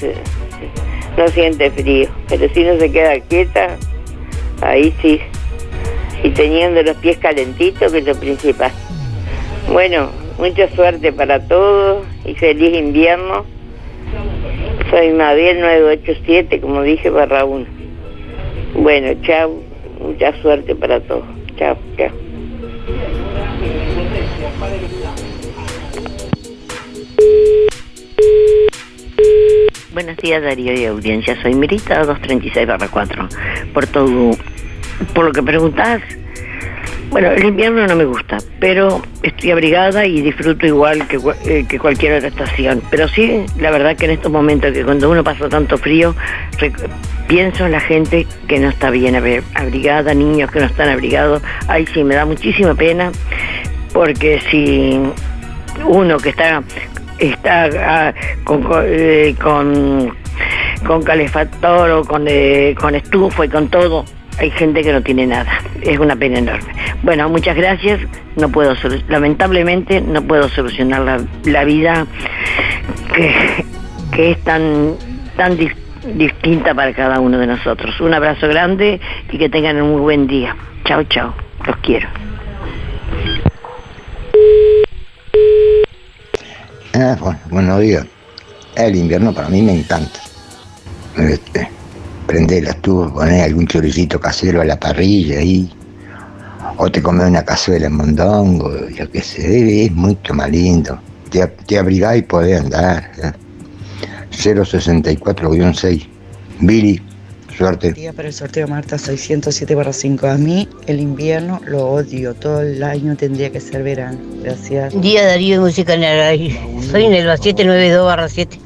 [SPEAKER 33] no siente frío. Pero si no se queda quieta, ahí sí. Y teniendo los pies calentitos, que es lo principal. Bueno, mucha suerte para todos y feliz invierno. Soy Mabel 987, como dije, barra 1. Bueno, chao. Mucha suerte para todos. Chao, chao.
[SPEAKER 46] Buenos días Darío y audiencia, soy Mirita 236 4. Por todo, por lo que preguntás, bueno, el invierno no me gusta, pero estoy abrigada y disfruto igual que, eh, que cualquier otra estación. Pero sí, la verdad que en estos momentos que cuando uno pasa tanto frío, pienso en la gente que no está bien abri- abrigada, niños que no están abrigados. Ay, sí, me da muchísima pena, porque si uno que está está ah, con, co- eh, con con calefactor o con eh, con estufa y con todo hay gente que no tiene nada. Es una pena enorme. Bueno muchas gracias. No puedo lamentablemente no puedo solucionar la, vida que, es tan tan dis- distinta para cada uno de nosotros. Un abrazo grande y que tengan un muy buen día. Chao chao. Los quiero.
[SPEAKER 47] Bueno, buenos días. El invierno para mí me encanta.
[SPEAKER 48] Este, prender la estufa, poner algún choricito casero a la parrilla ahí. O te comes una cazuela en mondongo, yo qué sé, es mucho más lindo. Te, te abrigás y podés andar. ¿eh? 064-6. Billy, suerte.
[SPEAKER 49] Día para el sorteo Marta 607 barra 5. A mí el invierno lo odio. Todo el año tendría que ser verano. Gracias.
[SPEAKER 50] Día Darío de Música en el aire. Soy en el 792 barra 7.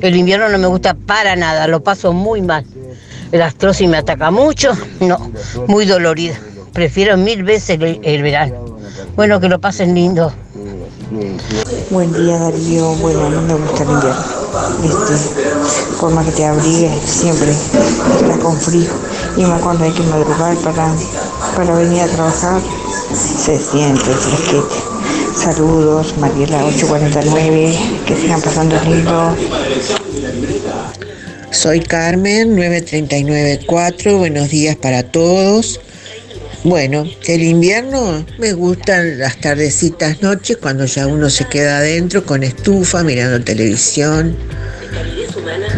[SPEAKER 50] El invierno no me gusta para nada, lo paso muy mal. El astrosis me ataca mucho, no, muy dolorida. Prefiero mil veces el, verano. Bueno, que lo pasen lindo.
[SPEAKER 36] Buen día Darío, bueno, a me gusta el invierno. Este, por que te abrigues, siempre estás con frío. Y más cuando hay que madrugar para, para venir a trabajar, se siente fresquete. Saludos, Mariela 849, que sigan pasando lindo.
[SPEAKER 47] Soy Carmen 9394, buenos días para todos. Bueno, el invierno me gustan las tardecitas noches cuando ya uno se queda adentro con estufa, mirando televisión.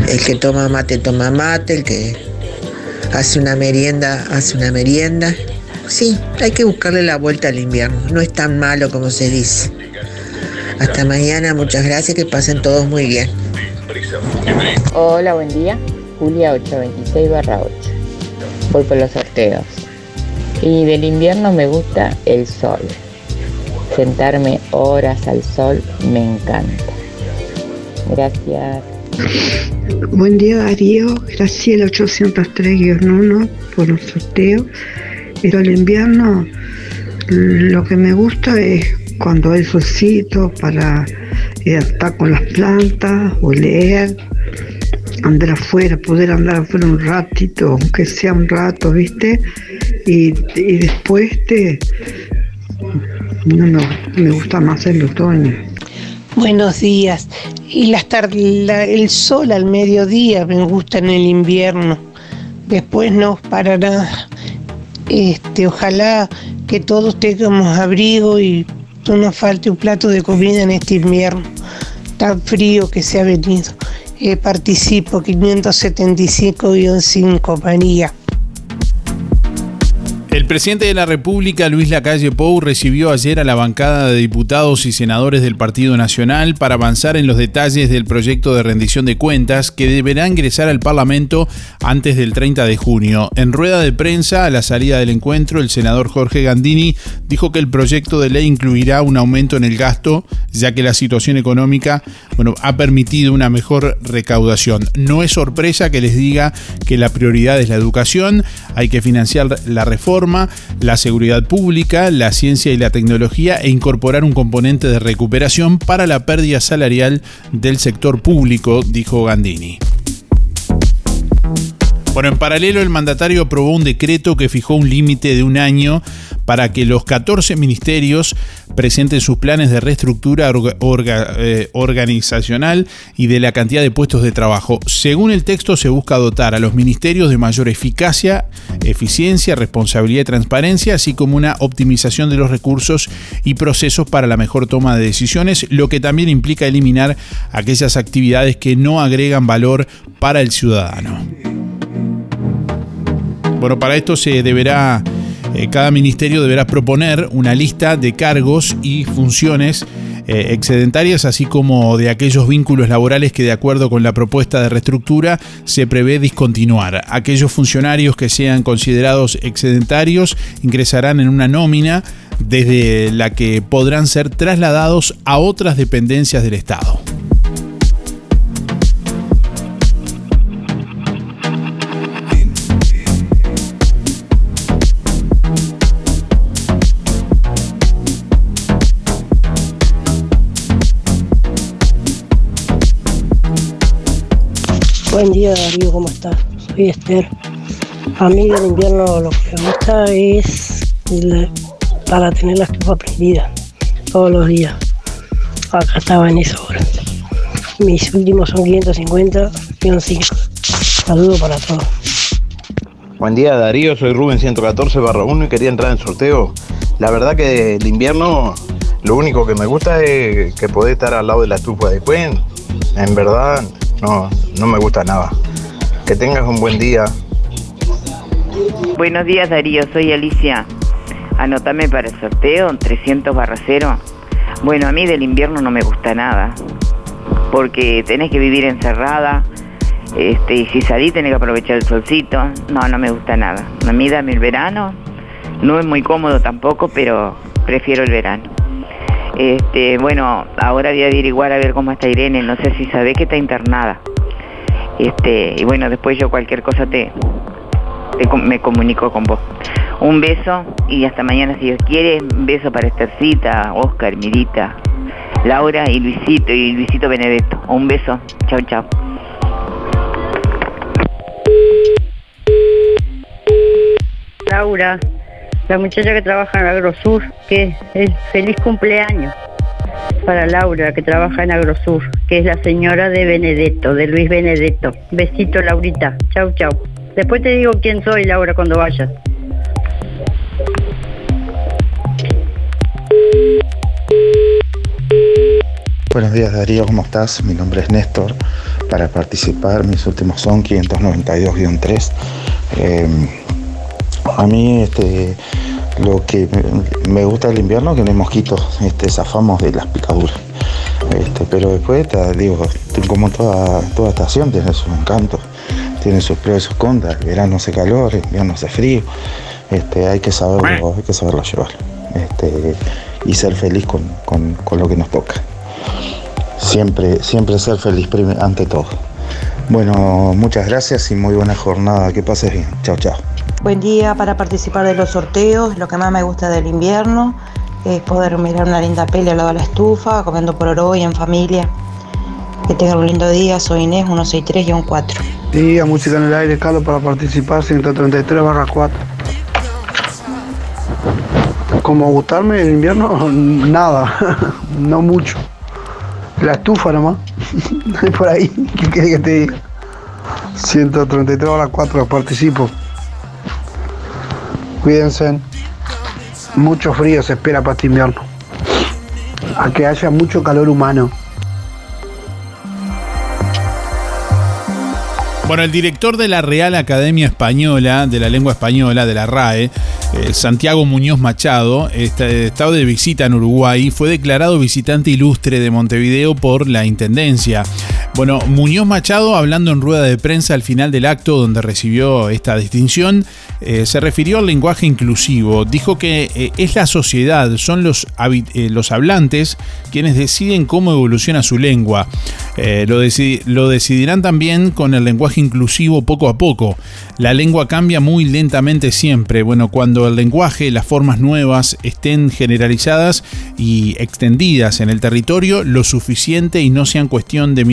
[SPEAKER 47] El que toma mate, toma mate, el que hace una merienda, hace una merienda. Sí, hay que buscarle la vuelta al invierno, no es tan malo como se dice. Hasta mañana, muchas gracias, que pasen todos muy bien.
[SPEAKER 51] Hola, buen día. Julia 826 barra 8. Voy por los sorteos. Y del invierno me gusta el sol. Sentarme horas al sol me encanta. Gracias.
[SPEAKER 52] Buen día Darío, Graciela 803-1 por un sorteo. Pero el invierno lo que me gusta es cuando hay solcito para estar con las plantas o leer, andar afuera, poder andar afuera un ratito, aunque sea un rato, ¿viste? Y, y después te, no, no, me gusta más el otoño.
[SPEAKER 53] Buenos días. Y las el sol al mediodía me gusta en el invierno. Después no, para nada. Este, ojalá que todos tengamos abrigo y no nos falte un plato de comida en este invierno tan frío que se ha venido. Eh, participo 575-5, María.
[SPEAKER 2] El presidente de la República, Luis Lacalle Pou, recibió ayer a la bancada de diputados y senadores del Partido Nacional para avanzar en los detalles del proyecto de rendición de cuentas que deberá ingresar al Parlamento antes del 30 de junio. En rueda de prensa, a la salida del encuentro, el senador Jorge Gandini dijo que el proyecto de ley incluirá un aumento en el gasto, ya que la situación económica bueno, ha permitido una mejor recaudación. No es sorpresa que les diga que la prioridad es la educación, hay que financiar la reforma, la seguridad pública, la ciencia y la tecnología e incorporar un componente de recuperación para la pérdida salarial del sector público, dijo Gandini. Bueno, en paralelo el mandatario aprobó un decreto que fijó un límite de un año para que los 14 ministerios presenten sus planes de reestructura eh, organizacional y de la cantidad de puestos de trabajo. Según el texto se busca dotar a los ministerios de mayor eficacia, eficiencia, responsabilidad y transparencia, así como una optimización de los recursos y procesos para la mejor toma de decisiones, lo que también implica eliminar aquellas actividades que no agregan valor para el ciudadano. Bueno, para esto se deberá, eh, cada ministerio deberá proponer una lista de cargos y funciones eh, excedentarias, así como de aquellos vínculos laborales que de acuerdo con la propuesta de reestructura se prevé discontinuar. Aquellos funcionarios que sean considerados excedentarios ingresarán en una nómina desde la que podrán ser trasladados a otras dependencias del Estado.
[SPEAKER 53] Buen día Darío, ¿cómo estás? Soy Esther. A mí del invierno lo que me gusta es para tener la estufa prendida todos los días. Acá estaba en esa hora. Mis últimos son 550, 5. Saludos para todos.
[SPEAKER 54] Buen día Darío, soy Rubén 114 barra 1 y quería entrar en sorteo. La verdad que el invierno lo único que me gusta es que podés estar al lado de la estufa de Cuen. En verdad no, no me gusta nada.
[SPEAKER 55] Que tengas un buen día.
[SPEAKER 56] Buenos días Darío, soy Alicia. Anótame para el sorteo 300 barra 0. Bueno, a mí del invierno no me gusta nada, porque tenés que vivir encerrada, este, y si salís tenés que aprovechar el solcito. No, no me gusta nada. A mí dame el verano, no es muy cómodo tampoco, pero prefiero el verano. Este, bueno, ahora voy a averiguar a ver cómo está Irene, no sé si sabe que está internada. Este, y bueno, después yo cualquier cosa te, me comunico con vos. Un beso y hasta mañana si Dios quiere. Un beso para Estercita, Oscar, Mirita, Laura y Luisito y Luisito Benedetto. Un beso. Chao, chao.
[SPEAKER 57] Laura, la muchacha que trabaja en Agrosur, que es feliz cumpleaños para Laura, que trabaja en Agrosur, que es la señora de Benedetto, de Luis Benedetto. Besito, Laurita. Chau, chau. Después te digo quién soy, Laura, cuando vayas.
[SPEAKER 47] Buenos días Darío, ¿cómo estás? Mi nombre es Néstor. Para participar, mis últimos son 592-3. Eh, a mí este, lo que me- gusta del invierno es que no hay mosquitos, este, zafamos de las picaduras. Este, pero después, te digo, como toda, toda estación tiene sus encantos, tiene sus pros y sus contras. El verano hace calor, el invierno hace frío. Este, hay que saberlo, hay que saberlo llevar. Este, y ser feliz con, con- con lo que nos toca. Siempre, siempre ser feliz ante todo. Bueno, muchas gracias y muy buena jornada. Que pases bien. Chao, chao.
[SPEAKER 58] Buen día para participar de los sorteos. Lo que más me gusta del invierno es poder mirar una linda peli al lado de la estufa, comiendo por oro y en familia. Que tengan un lindo día. Soy Inés, 163-4.
[SPEAKER 52] Día, música en el aire, Carlos, para participar, 133 barra 4. Como gustarme el invierno, nada, no mucho. La estufa nomás, por ahí, ¿qué querés que te diga? 133 barra 4, participo. Cuídense, mucho frío se espera para este invierno. A que haya mucho calor humano.
[SPEAKER 2] Bueno, el director de la Real Academia Española, de la Lengua Española, de la RAE, eh, Santiago Muñoz Machado, está- estaba de visita en Uruguay, fue declarado visitante ilustre de Montevideo por la Intendencia. Bueno, Muñoz Machado, hablando en rueda de prensa al final del acto donde recibió esta distinción, eh, se refirió al lenguaje inclusivo. Dijo que eh, es la sociedad, son eh, los hablantes quienes deciden cómo evoluciona su lengua. Lo, lo decidirán también con el lenguaje inclusivo poco a poco. La lengua cambia muy lentamente siempre. Bueno, cuando el lenguaje, las formas nuevas estén generalizadas y extendidas en el territorio lo suficiente y no sean cuestión de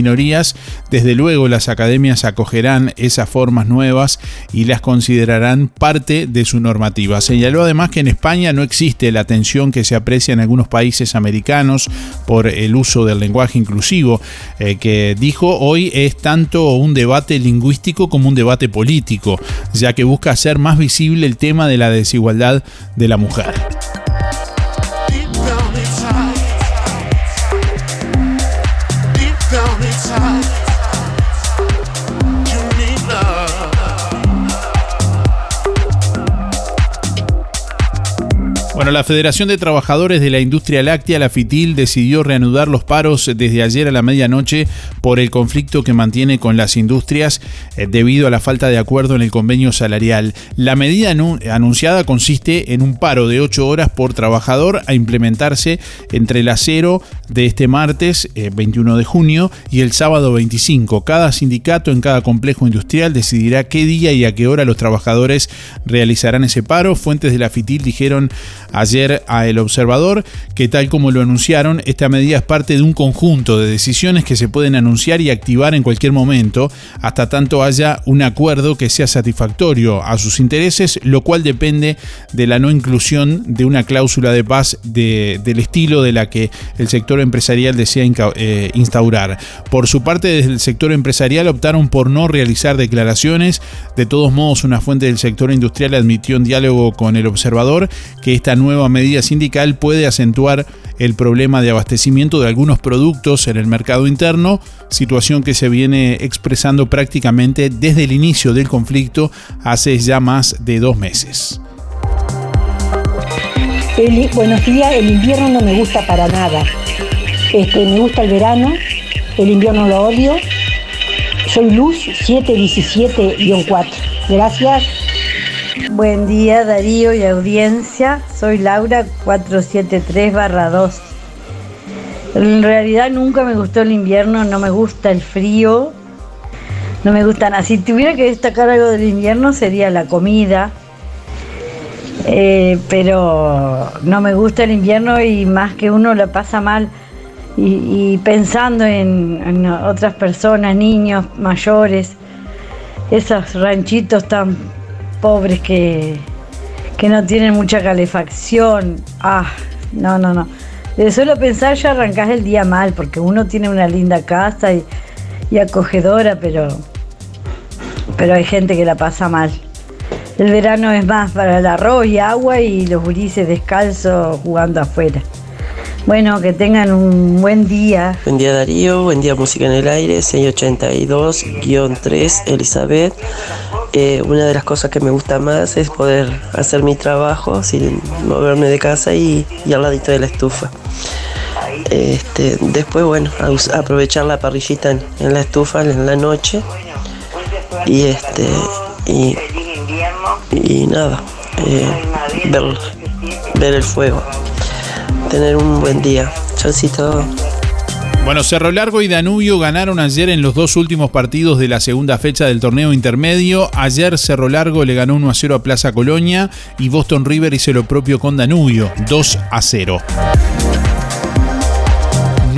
[SPEAKER 2] desde luego las academias acogerán esas formas nuevas y las considerarán parte de su normativa. Señaló además que en España no existe la atención que se aprecia en algunos países americanos por el uso del lenguaje inclusivo, eh, que dijo hoy es tanto un debate lingüístico como un debate político, ya que busca hacer más visible el tema de la desigualdad de la mujer. Bueno, la Federación de Trabajadores de la Industria Láctea, la FITIL, decidió reanudar los paros desde ayer a la medianoche por el conflicto que mantiene con las industrias eh, debido a la falta de acuerdo en el convenio salarial. La medida anu- anunciada consiste en un paro de 8 horas por trabajador a implementarse entre las 0 de este martes eh, 21 de junio y el sábado 25. Cada sindicato en cada complejo industrial decidirá qué día y a qué hora los trabajadores realizarán ese paro. Fuentes de la FITIL dijeron ayer a El Observador que tal como lo anunciaron, esta medida es parte de un conjunto de decisiones que se pueden anunciar y activar en cualquier momento hasta tanto haya un acuerdo que sea satisfactorio a sus intereses, lo cual depende de la no inclusión de una cláusula de paz de- del estilo de la que el sector empresarial desea eh, instaurar. Por su parte, desde el sector empresarial optaron por no realizar declaraciones. De todos modos, una fuente del sector industrial admitió en diálogo con el observador que esta nueva medida sindical puede acentuar
[SPEAKER 59] el problema de abastecimiento de algunos productos en el mercado interno, situación que se viene expresando prácticamente desde el inicio del conflicto hace ya más de dos meses.
[SPEAKER 60] El- buenos días, el invierno no me gusta para nada. Este, me gusta el verano, el invierno lo odio. Soy Luz 717-4. Gracias.
[SPEAKER 61] Buen día Darío y audiencia, soy Laura 473-2. En realidad nunca me gustó el invierno, no me gusta el frío, no me gusta nada. Si tuviera que destacar algo del invierno sería la comida, Eh, pero no me gusta el invierno y más que uno la pasa mal y, pensando en, en otras personas, niños, mayores, esos ranchitos tan pobres que, que no tienen mucha calefacción. Ah, no, no, no. De solo pensar ya arrancás el día mal, porque uno tiene una linda casa y, y acogedora, pero, pero hay gente que la pasa mal. El verano es más para el arroz y agua y los gurises descalzos jugando afuera. Bueno, que tengan un buen día.
[SPEAKER 52] Buen día Darío, buen día Música en el Aire, 682-3 Elizabeth. Una de las cosas que me gusta más es poder hacer mi trabajo sin moverme de casa y, al ladito de la estufa. Este, después, bueno, aprovechar la parrillita en, en la estufa en la noche y este y, y nada, eh, ver, ver el fuego. Tener un buen día. Chaucito.
[SPEAKER 59] Bueno, Cerro Largo y Danubio ganaron ayer en los dos últimos partidos de la segunda fecha del torneo intermedio. Ayer Cerro Largo le ganó 1 a 0 a Plaza Colonia y Boston River hizo lo propio con Danubio, 2 a 0.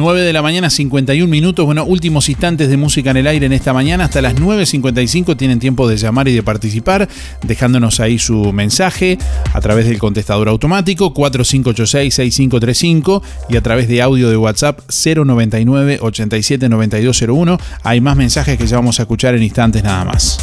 [SPEAKER 59] 9 de la mañana, 51 minutos. Bueno, últimos instantes de música en el aire en esta mañana. Hasta las 9.55 tienen tiempo de llamar y de participar, dejándonos ahí su mensaje a través del contestador automático 4586-6535 y a través de audio de WhatsApp 099-879201. Hay más mensajes que ya vamos a escuchar en instantes nada más.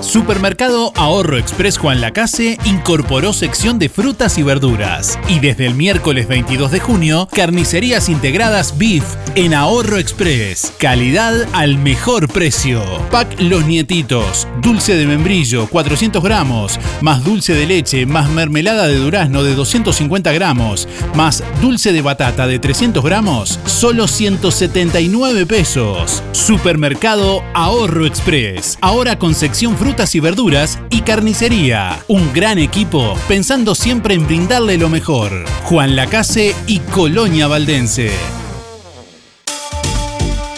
[SPEAKER 2] Supermercado Ahorro Express Juan Lacase incorporó sección de frutas y verduras. Y desde el miércoles 22 de junio, carnicerías integradas Beef en Ahorro Express. Calidad al mejor precio. Pack Los Nietitos. Dulce de membrillo 400 gramos. Más dulce de leche. Más mermelada de durazno de 250 gramos. Más dulce de batata de 300 gramos. Solo 179 pesos. Supermercado Ahorro Express. Ahora con sección frutas y verduras y carnicería. Un gran equipo pensando siempre en brindarle lo mejor. Juan Lacase y Colonia Valdense.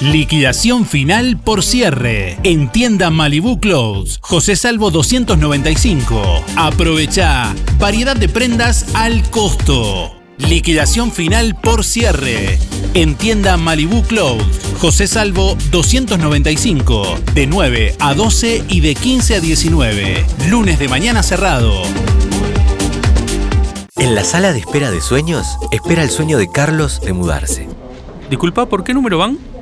[SPEAKER 2] Liquidación final por cierre. En tienda Malibu Clothes. José Salvo 295. Aprovecha. Variedad de prendas al costo. Liquidación final por cierre. En tienda Malibu Clothes. José Salvo 295. De 9 a 12 y de 15 a 19. Lunes de mañana cerrado.
[SPEAKER 39] En la sala de espera de sueños, espera el sueño de Carlos de mudarse.
[SPEAKER 62] Disculpa, ¿por qué número van?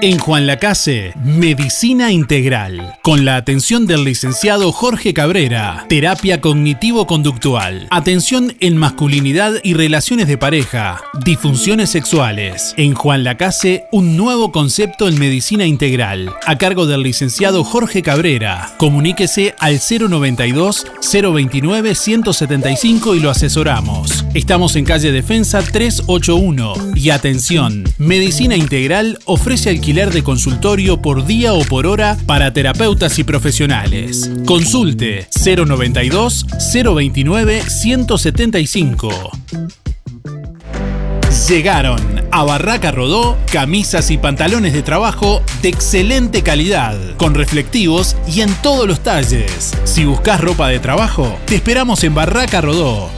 [SPEAKER 2] En Juan Lacase, Medicina Integral, con la atención del licenciado Jorge Cabrera, terapia cognitivo-conductual, atención en masculinidad y relaciones de pareja, disfunciones sexuales. En Juan Lacase, un nuevo concepto en medicina integral, a cargo del licenciado Jorge Cabrera. Comuníquese al 092 029 175 y lo asesoramos. Estamos en calle Defensa 381 y atención, Medicina Integral ofrece alquiler de consultorio por día o por hora para terapeutas y profesionales. Consulte 092 029 175. Llegaron a Barraca Rodó camisas y pantalones de trabajo de excelente calidad, con reflectivos y en todos los talles. Si buscas ropa de trabajo, te esperamos en Barraca Rodó.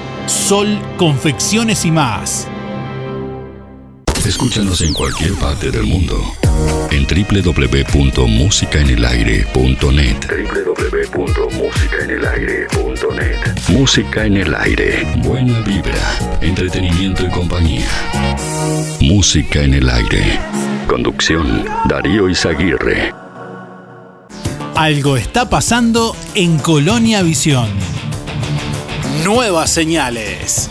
[SPEAKER 2] Sol, confecciones y más.
[SPEAKER 63] Escúchanos en cualquier parte del mundo. En www.musicaenelaire.net www.musicaenelaire.net Música en el aire. Buena vibra, entretenimiento y compañía. Música en el aire. Conducción, Darío Izaguirre.
[SPEAKER 2] Algo está pasando en Colonia Visión. Nuevas señales.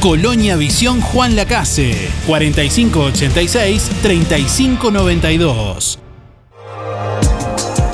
[SPEAKER 2] Colonia Visión Juan Lacase, 4586-3592.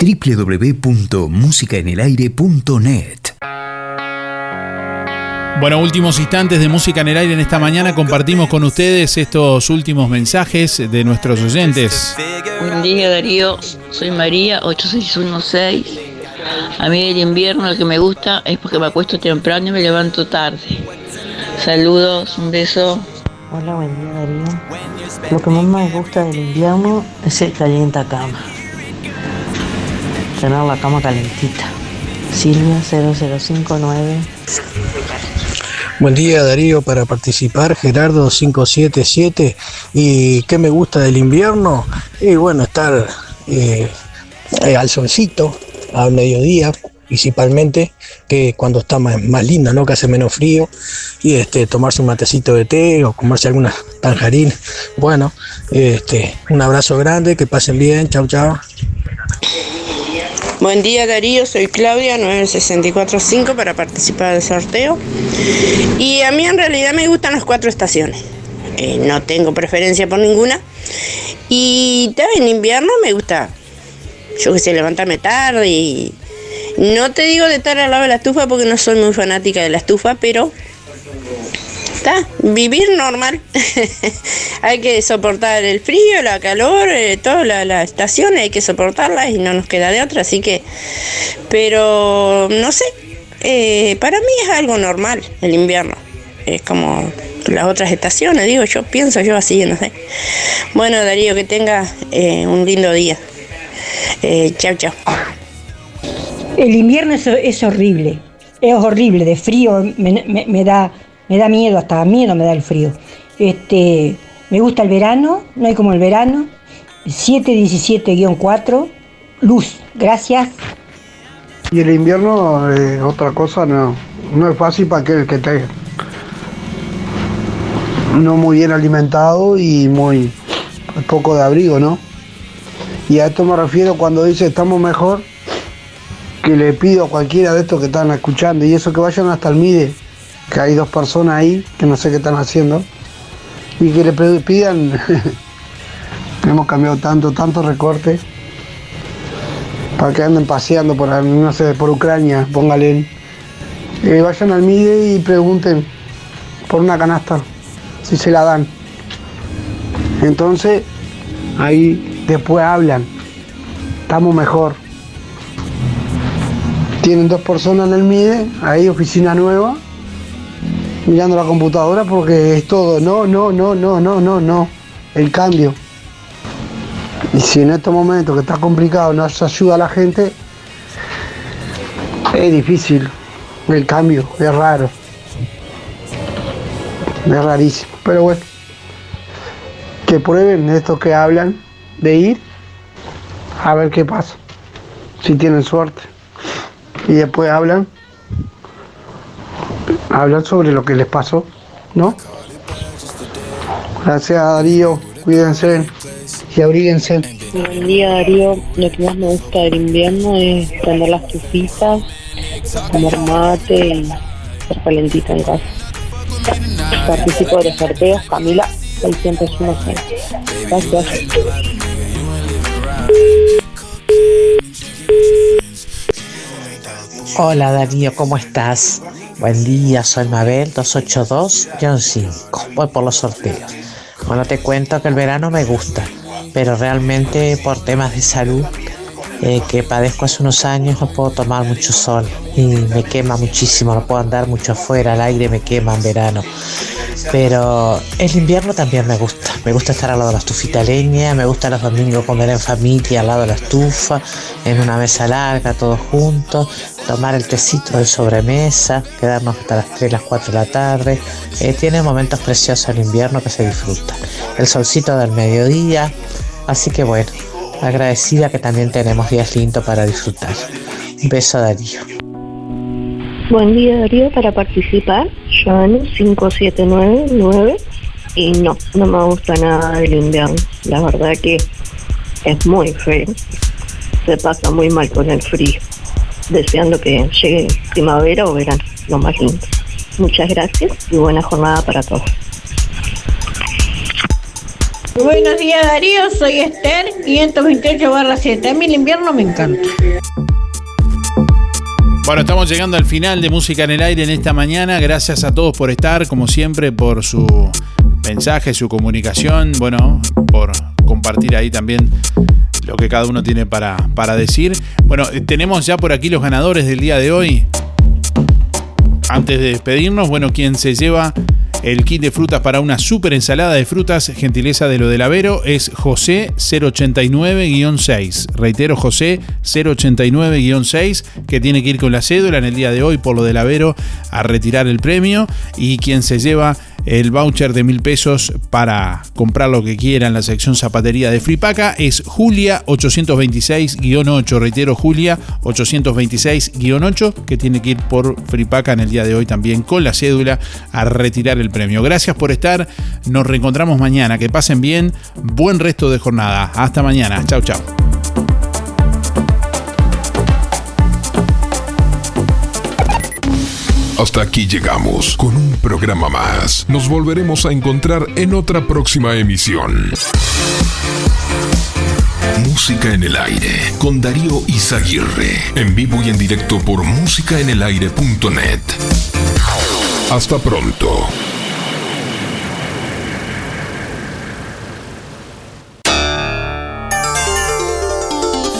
[SPEAKER 63] www.musicaenelaire.net
[SPEAKER 2] Bueno, últimos instantes de música en el aire en esta mañana. Compartimos con ustedes estos últimos mensajes de nuestros oyentes.
[SPEAKER 64] Buen día Darío, soy María 8616. A mí el invierno lo que me gusta es porque me acuesto temprano y me levanto tarde. Saludos, un beso.
[SPEAKER 65] Hola, buen día Darío. Lo que más me gusta del invierno es el calienta cama. Tener la cama calentita. Silvia 0059.
[SPEAKER 66] Buen día Darío para participar, Gerardo 577. ¿Y qué me gusta del invierno? Y bueno, estar eh, eh, al solcito, al mediodía, principalmente, que cuando está más, más lindo, ¿no? Que hace menos frío. Y este, tomarse un matecito de té o comerse alguna tanjarín. Bueno, este, un abrazo grande, que pasen bien, chau chau.
[SPEAKER 67] Buen día Darío, soy Claudia 9645 para participar del sorteo. Y a mí en realidad me gustan las cuatro estaciones. Eh, no tengo preferencia por ninguna. Y en invierno me gusta, yo que sé, levantarme tarde y... No te digo de estar al lado de la estufa porque no soy muy fanática de la estufa, pero vivir normal. hay que soportar el frío, la calor, eh, todas las la estaciones, hay que soportarlas y no nos queda de otra, así que, pero no sé, eh, para mí es algo normal el invierno, es como las otras estaciones, digo yo, pienso yo así, no sé. Bueno, Darío, que tenga eh, un lindo día. chao, chao.
[SPEAKER 60] El invierno es, horrible, es horrible, de frío me- me da, me da miedo, hasta miedo me da el frío. Este, me gusta el verano, no hay como el verano. 717-4, luz, gracias.
[SPEAKER 68] Y el invierno, eh, otra cosa, no, no es fácil para aquel que esté no muy bien alimentado y muy poco de abrigo, ¿no? Y a esto me refiero cuando dice estamos mejor, que le pido a cualquiera de estos que están escuchando, y eso que vayan hasta el MIDE, que hay dos personas ahí que no sé qué están haciendo, y que le pidan, hemos cambiado tanto, tanto recorte, para que anden paseando por, no sé, por Ucrania, póngale. Eh, vayan al MIDE y pregunten por una canasta, si se la dan. Entonces, ahí después hablan, estamos mejor. Tienen dos personas en el MIDE, ahí oficina nueva, mirando la computadora porque es todo, no, no, no, no, no, no, no, el cambio. Y si en estos momentos que está complicado no se ayuda a la gente, es difícil el cambio, es raro. Es rarísimo. Pero bueno, que prueben estos que hablan de ir a ver qué pasa. Si tienen suerte. Y después hablan, hablan sobre lo que les pasó, ¿no? Gracias Darío, cuídense y abríguense.
[SPEAKER 69] Buen día Darío, lo que más me gusta del invierno es prender las tufitas, tomar mate y estar calentita en casa. Participo de los sorteos, Camila 616. Gracias.
[SPEAKER 70] Hola Darío, ¿cómo estás? Buen día, soy Mabel 282-5. Voy por los sorteos. Bueno, te cuento que el verano me gusta, pero realmente por temas de salud eh, que padezco hace unos años no puedo tomar mucho sol y me quema muchísimo, no puedo andar mucho afuera, el aire me quema en verano. Pero el invierno también me gusta. Me gusta estar al lado de la estufita leña, me gusta los domingos comer en familia al lado de la estufa, en una mesa larga, todos juntos, tomar el tecito de sobremesa, quedarnos hasta las 3, las 4 de la tarde. Eh, tiene momentos preciosos el invierno que se disfruta. El solcito del mediodía. Así que bueno, agradecida que también tenemos días lindos para disfrutar. Un beso Darío.
[SPEAKER 69] Buen día Darío, para participar, Joana 5799 y no, no me gusta nada del invierno. La verdad que es muy feo. Se pasa muy mal con el frío. Deseando que llegue primavera o verano, lo más lindo. Muchas gracias y buena jornada para todos.
[SPEAKER 71] Buenos días Darío, soy Esther, 528 barra 7. A mí el invierno me encanta.
[SPEAKER 2] Bueno, estamos llegando al final de Música en el Aire en esta mañana. Gracias a todos por estar, como siempre, por su mensaje, su comunicación, bueno, por compartir ahí también lo que cada uno tiene para, para decir. Bueno, eh, tenemos ya por aquí los ganadores del día de hoy. Antes de despedirnos, bueno, quien se lleva el kit de frutas para una super ensalada de frutas, gentileza de lo del Avero, es José 089-6. Reitero, José 089-6, que tiene que ir con la cédula en el día de hoy por lo del Avero a retirar el premio. Y quien se lleva el voucher de mil pesos para comprar lo que quiera en la sección zapatería de Fripaca es Julia 826-8. Reitero, Julia 826-8, que tiene que ir por Fripaca en el día de hoy también con la cédula a retirar el premio. Gracias por estar. Nos reencontramos mañana. Que pasen bien. Buen resto de jornada. Hasta mañana. Chau, chau.
[SPEAKER 63] Hasta aquí llegamos con un programa más. Nos volveremos a encontrar en otra próxima emisión. Música en el aire con Darío Izaguirre. En vivo y en directo por músicaenelaire.net. Hasta pronto.